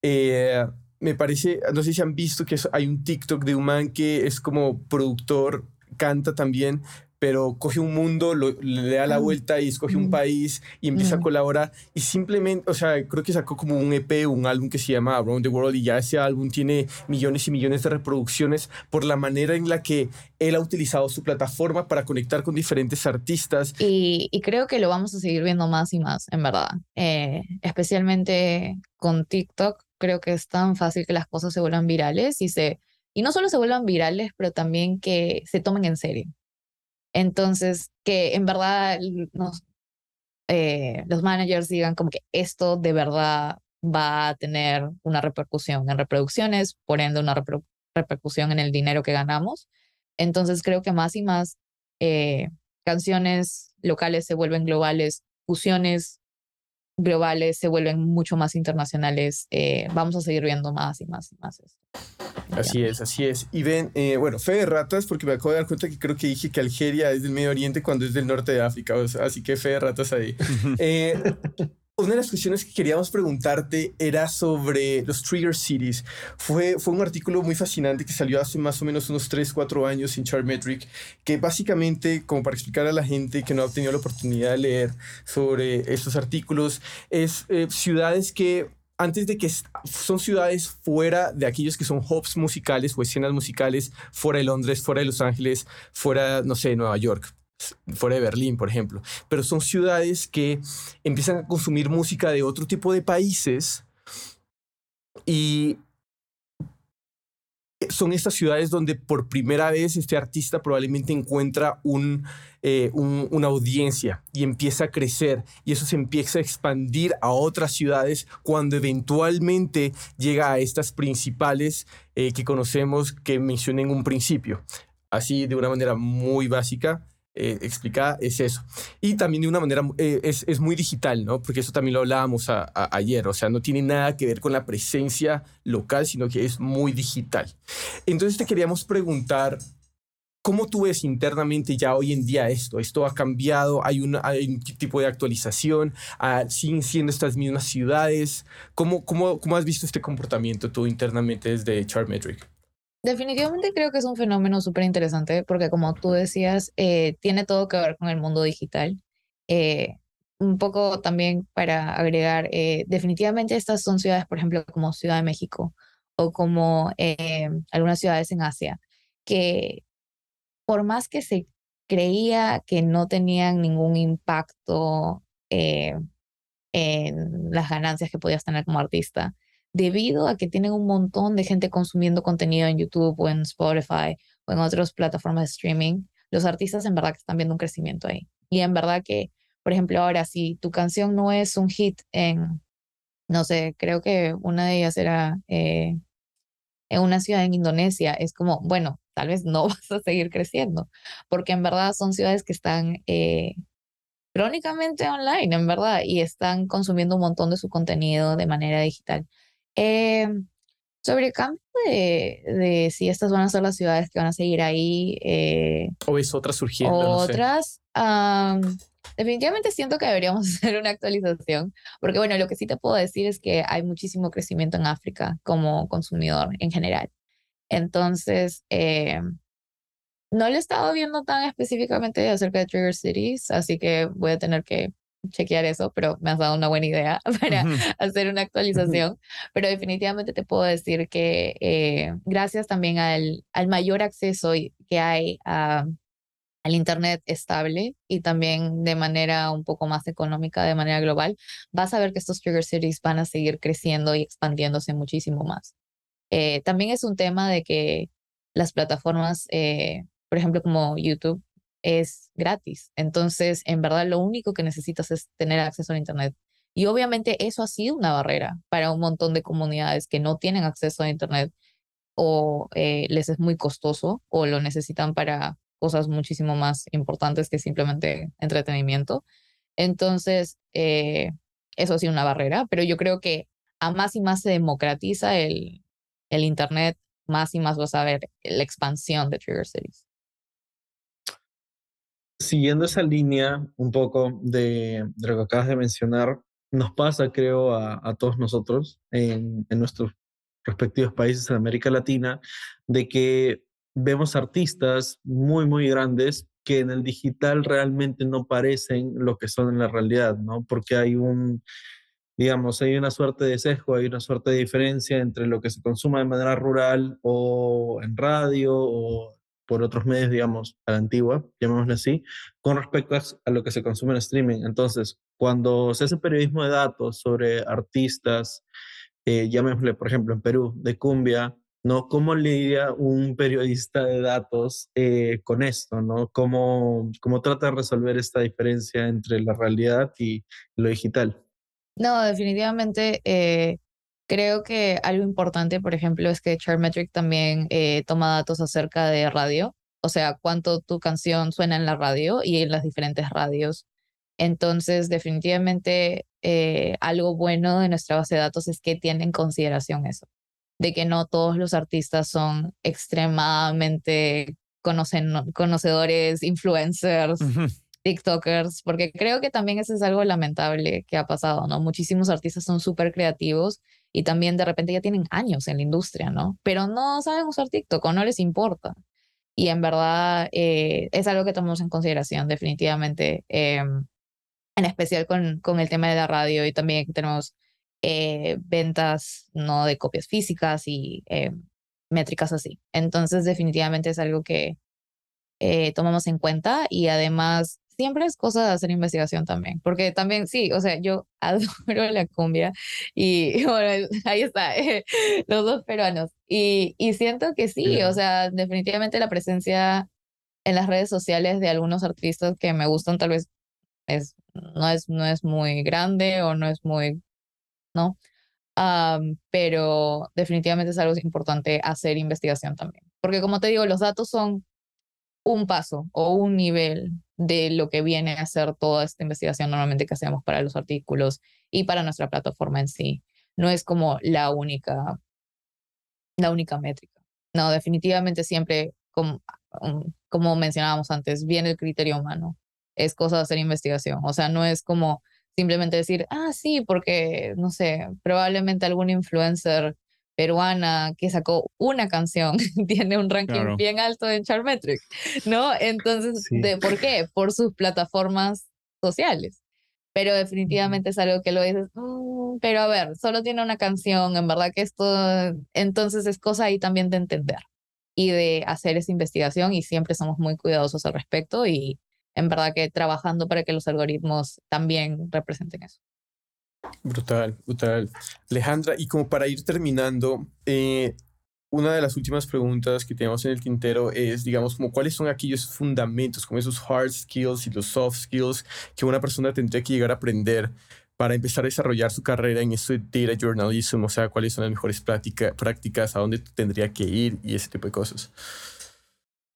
eh, me parece, no sé si han visto que hay un TikTok de un man que es como productor, canta también, pero coge un mundo, le da la vuelta y escoge un país y empieza a colaborar. Y simplemente, o sea, creo que sacó como un EP, un álbum que se llama Around the World y ya ese álbum tiene millones y millones de reproducciones por la manera en la que él ha utilizado su plataforma para conectar con diferentes artistas. Y, creo que lo vamos a seguir viendo más y más, en verdad. Eh, especialmente con TikTok, creo que es tan fácil que las cosas se vuelvan virales y se... Y no solo se vuelvan virales, pero también que se tomen en serio. Entonces, que en verdad eh, los managers digan como que esto de verdad va a tener una repercusión en reproducciones, por ende una repercusión en el dinero que ganamos. Entonces creo que más y más eh, canciones locales se vuelven globales, fusiones globales se vuelven mucho más internacionales. Eh, vamos a seguir viendo más y más y más esto. Así es, así es. Y ven, eh, bueno, fe de ratas, porque me acabo de dar cuenta que creo que dije que Algeria es del Medio Oriente cuando es del norte de África, así que fe de ratas ahí. Eh, una de las cuestiones que queríamos preguntarte era sobre los Trigger Cities. Fue, fue un artículo muy fascinante que salió hace más o menos unos 3, 4 años en Chartmetric, que básicamente, como para explicar a la gente que no ha tenido la oportunidad de leer sobre estos artículos, es eh, ciudades que antes de que son ciudades fuera de aquellos que son hubs musicales o escenas musicales, fuera de Londres, fuera de Los Ángeles, fuera, no sé, de Nueva York, fuera de Berlín, por ejemplo. Pero son ciudades que empiezan a consumir música de otro tipo de países y son estas ciudades donde por primera vez este artista probablemente encuentra eh, un, una audiencia y empieza a crecer y eso se empieza a expandir a otras ciudades cuando eventualmente llega a estas principales eh, que conocemos que mencioné en un principio. Así de una manera muy básica, eh, explicada es eso. Y también de una manera, eh, es, es, muy digital, ¿no? Porque eso también lo hablábamos ayer, o sea, no tiene nada que ver con la presencia local, sino que es muy digital. Entonces te queríamos preguntar, ¿cómo tú ves internamente ya hoy en día esto? ¿Esto ha cambiado? ¿Hay, un tipo de actualización? Ah, ¿Siguen siendo estas mismas ciudades? ¿Cómo, cómo, cómo has visto este comportamiento tú internamente desde Chartmetric? Definitivamente creo que es un fenómeno súper interesante porque como tú decías, eh, tiene todo que ver con el mundo digital. Eh, un poco también para agregar, eh, definitivamente estas son ciudades, por ejemplo, como Ciudad de México o como algunas ciudades en Asia, que por más que se creía que no tenían ningún impacto en las ganancias que podías tener como artista, debido a que tienen un montón de gente consumiendo contenido en YouTube o en Spotify o en otras plataformas de streaming, los artistas en verdad que están viendo un crecimiento ahí. Y en verdad que, por ejemplo, ahora si tu canción no es un hit en, no sé, creo que una de ellas era eh, en una ciudad en Indonesia, es como, bueno, tal vez no vas a seguir creciendo, porque en verdad son ciudades que están eh, crónicamente online, en verdad, y están consumiendo un montón de su contenido de manera digital. Eh, sobre el cambio de, de, si estas van a ser las ciudades que van a seguir ahí. Eh, o ves otras surgiendo. Otras. definitivamente siento que deberíamos hacer una actualización, porque bueno, lo que sí te puedo decir es que hay muchísimo crecimiento en África como consumidor en general. Entonces, eh, no lo he estado viendo tan específicamente acerca de Trigger Cities, así que voy a tener que chequear eso, pero me has dado una buena idea para hacer una actualización. Pero definitivamente te puedo decir que eh, gracias también al, al mayor acceso que hay a, al Internet estable y también de manera un poco más económica, de manera global, vas a ver que estos trigger cities van a seguir creciendo y expandiéndose muchísimo más. Eh, también es un tema de que las plataformas, eh, por ejemplo, como YouTube, es gratis. Entonces, en verdad, lo único que necesitas es tener acceso a Internet. Y obviamente eso ha sido una barrera para un montón de comunidades que no tienen acceso a Internet o eh, les es muy costoso o lo necesitan para cosas muchísimo más importantes que simplemente entretenimiento. Entonces, eh, eso ha sido una barrera, pero yo creo que a más y más se democratiza el, el Internet, más y más vas a ver la expansión de Trigger Cities siguiendo esa línea un poco de, lo que acabas de mencionar, nos pasa, creo, a, todos nosotros en, nuestros respectivos países en América Latina, de que vemos artistas muy, muy grandes que en el digital realmente no parecen lo que son en la realidad, ¿no? Porque hay un, digamos, hay una suerte de sesgo, hay una suerte de diferencia entre lo que se consuma de manera rural o en radio o por otros medios, digamos, a la antigua, llamémosle así, con respecto a, lo que se consume en streaming. Entonces, cuando se hace periodismo de datos sobre artistas, eh, llamémosle, por ejemplo, en Perú, de cumbia, ¿no? ¿Cómo lidia un periodista de datos eh, con esto, ¿no? ¿Cómo, ¿Cómo trata de resolver esta diferencia entre la realidad y lo digital? No, definitivamente eh, Creo que algo importante, por ejemplo, es que Chartmetric también eh, toma datos acerca de radio, o sea, cuánto tu canción suena en la radio y en las diferentes radios. Entonces, definitivamente, eh, algo bueno de nuestra base de datos es que tiene en consideración eso, de que no todos los artistas son extremadamente conocedores, influencers. TikTokers, porque creo que también eso es algo lamentable que ha pasado, ¿no? Muchísimos artistas son súper creativos y también de repente ya tienen años en la industria, ¿no? Pero no saben usar TikTok o no les importa. Y en verdad eh, es algo que tomamos en consideración definitivamente, em, en especial con, con el tema de la radio y también tenemos eh, ventas no de copias físicas y em, métricas así. Entonces definitivamente es algo que eh, tomamos en cuenta y además siempre es cosa de hacer investigación también, porque también, sí, o sea, yo adoro la cumbia y bueno, ahí está, los dos peruanos. Y, y siento que sí, o sea, definitivamente la presencia en las redes sociales de algunos artistas que me gustan tal vez es, no, es, no es muy grande o no es muy, ¿no? pero definitivamente es algo importante hacer investigación también, porque como te digo, los datos son un paso o un nivel de lo que viene a ser toda esta investigación normalmente que hacemos para los artículos y para nuestra plataforma en sí. No es como la única, la única métrica. No, definitivamente siempre, como, um, como mencionábamos antes, viene el criterio humano. Es cosa de hacer investigación. O sea, no es como simplemente decir, ah, sí, porque, no sé, probablemente algún influencer peruana que sacó una canción tiene un ranking bien alto en Chartmetric, ¿no? Entonces, ¿de, ¿por qué? Por sus plataformas sociales. Pero definitivamente es algo que lo dices, mm, pero a ver, solo tiene una canción, en verdad que esto, entonces es cosa ahí también de entender y de hacer esa investigación y siempre somos muy cuidadosos al respecto y en verdad que trabajando para que los algoritmos también representen eso. Brutal, brutal. Alejandra, y como para ir terminando, eh, una de las últimas preguntas que tenemos en el tintero es, digamos, como cuáles son aquellos fundamentos, como esos hard skills y los soft skills que una persona tendría que llegar a aprender para empezar a desarrollar su carrera en esto de data journalism, o sea, cuáles son las mejores prácticas, a dónde tendría que ir y ese tipo de cosas.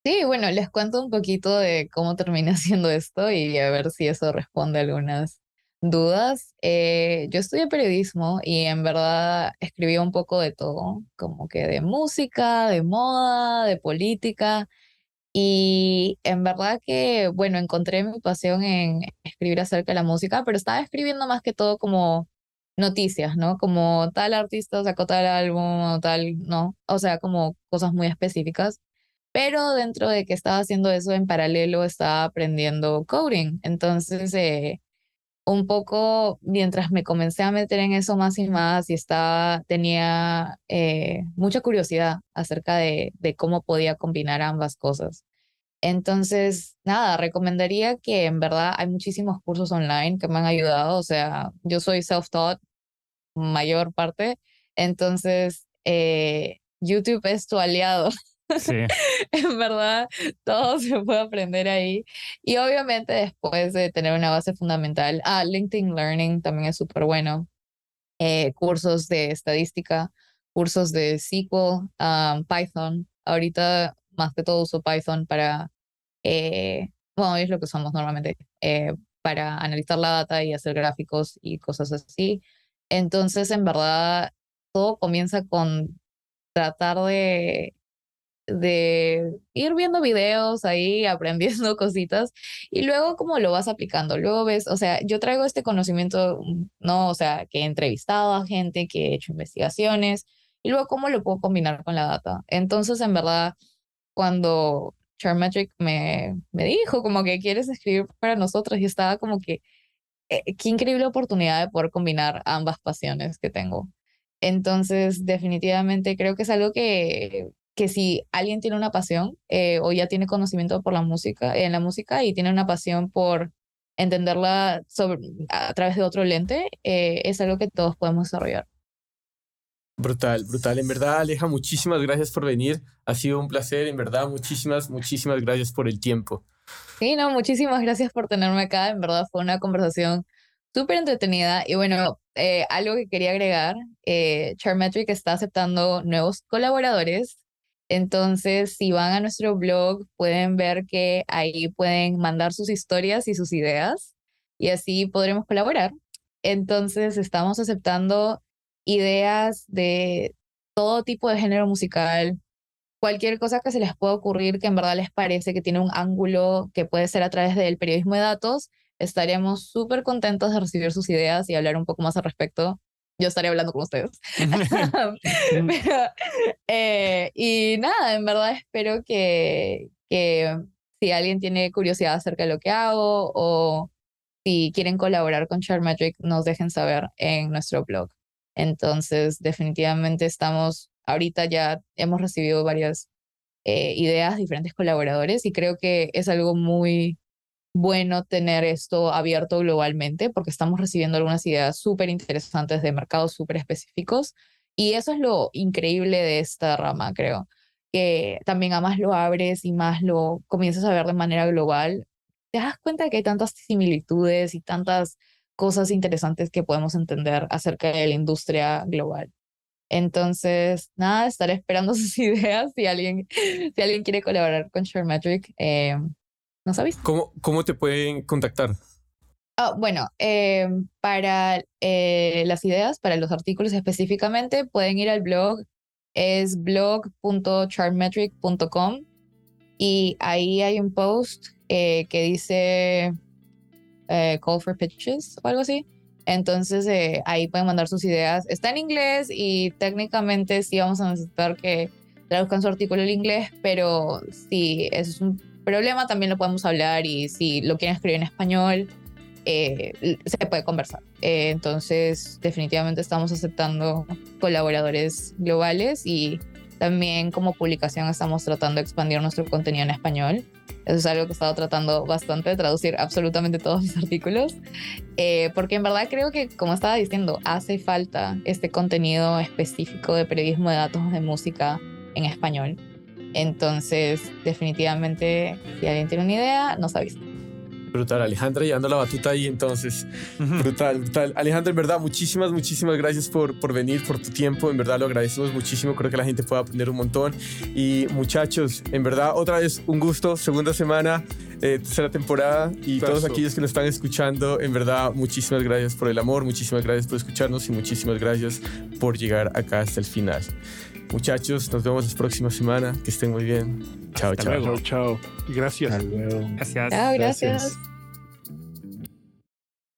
Sí, bueno, les cuento un poquito de cómo terminé haciendo esto y a ver si eso responde a algunas dudas. Eh, yo estudié periodismo y en verdad escribí un poco de todo, como que de música, de moda, de política. Y en verdad que, bueno, encontré mi pasión en escribir acerca de la música, pero estaba escribiendo más que todo como noticias, ¿no? Como tal artista sacó tal álbum o tal, ¿no? O sea, como cosas muy específicas. Pero dentro de que estaba haciendo eso en paralelo, estaba aprendiendo coding. Entonces, eh, un poco mientras me comencé a meter en eso más y más y estaba, tenía eh, mucha curiosidad acerca de, de, cómo podía combinar ambas cosas. Entonces, nada, recomendaría que en verdad hay muchísimos cursos online que me han ayudado, o sea, yo soy self-taught mayor parte, entonces eh, YouTube es tu aliado Sí. en verdad, todo se puede aprender ahí. Y obviamente después de tener una base fundamental, ah, LinkedIn Learning también es súper bueno. Eh, cursos de estadística, cursos de SQL, um, Python. Ahorita más que todo uso Python para, eh, bueno, es lo que usamos normalmente, eh, para analizar la data y hacer gráficos y cosas así. Entonces, en verdad, todo comienza con tratar de de ir viendo videos ahí, aprendiendo cositas y luego como lo vas aplicando, luego ves, o sea, yo traigo este conocimiento, mm, no, o sea, que he entrevistado a gente, que he hecho investigaciones y luego cómo lo puedo combinar con la data. Entonces, en verdad, cuando Charmetric me, me dijo como que quieres escribir para nosotros y estaba como que, eh, qué increíble oportunidad de poder combinar ambas pasiones que tengo. Entonces, definitivamente creo que es algo que que si alguien tiene una pasión eh, o ya tiene conocimiento por la música, en la música y tiene una pasión por entenderla sobre, a través de otro lente, eh, es algo que todos podemos desarrollar. Brutal, brutal. En verdad, Aleja, muchísimas gracias por venir. Ha sido un placer, en verdad, muchísimas, muchísimas gracias por el tiempo. Sí, no, muchísimas gracias por tenerme acá. En verdad fue una conversación súper entretenida. Y bueno, eh, algo que quería agregar, Charmetric está aceptando nuevos colaboradores entonces, si van a nuestro blog, pueden ver que ahí pueden mandar sus historias y sus ideas y así podremos colaborar. Entonces, estamos aceptando ideas de todo tipo de género musical, cualquier cosa que se les pueda ocurrir que en verdad les parece que tiene un ángulo que puede ser a través del periodismo de datos, estaríamos súper contentos de recibir sus ideas y hablar un poco más al respecto yo estaré hablando con ustedes. Eh, y nada, en verdad espero que, que si alguien tiene curiosidad acerca de lo que hago o si quieren colaborar con Chartmetric, nos dejen saber en nuestro blog. Entonces, definitivamente estamos, ahorita ya hemos recibido varias eh, ideas, diferentes colaboradores y creo que es algo muy bueno tener esto abierto globalmente porque estamos recibiendo algunas ideas súper interesantes de mercados súper específicos y eso es lo increíble de esta rama, creo, que también a más lo abres y más lo comienzas a ver de manera global, te das cuenta que hay tantas similitudes y tantas cosas interesantes que podemos entender acerca de la industria global. Entonces, nada, estaré esperando sus ideas. Si alguien, si alguien quiere colaborar con ShareMetric, eh, nos avisa. ¿Cómo, ¿Cómo te pueden contactar? Ah, bueno, eh, para eh, las ideas, para los artículos específicamente, pueden ir al blog, es blog.chartmetric.com y ahí hay un post eh, que dice Call for Pitches o algo así. Entonces ahí pueden mandar sus ideas. Está en inglés y técnicamente sí vamos a necesitar que traduzcan su artículo en inglés, pero eso es un problema, también lo podemos hablar y si lo quieren escribir en español, eh, se puede conversar. Eh, entonces, definitivamente estamos aceptando colaboradores globales y también como publicación estamos tratando de expandir nuestro contenido en español. Eso es algo que he estado tratando bastante traducir absolutamente todos mis artículos, eh, porque en verdad creo que, como estaba diciendo, hace falta este contenido específico de periodismo de datos de música en español. Entonces, definitivamente, si alguien tiene una idea, nos avisa. Brutal, Alejandra llevando la batuta ahí entonces. Brutal, brutal. Alejandra, en verdad, muchísimas, muchísimas gracias por, por venir, por tu tiempo. En verdad lo agradecemos muchísimo. Creo que la gente puede aprender un montón. Y muchachos, en verdad, otra vez un gusto. Segunda semana, eh, tercera temporada. Y todos aquellos que nos están escuchando, en verdad, muchísimas gracias por el amor, muchísimas gracias por escucharnos y muchísimas gracias por llegar acá hasta el final. Muchachos, nos vemos la próxima semana. Que estén muy bien. Chao, chao. Chao, gracias. Hasta luego. Gracias. Chao, gracias.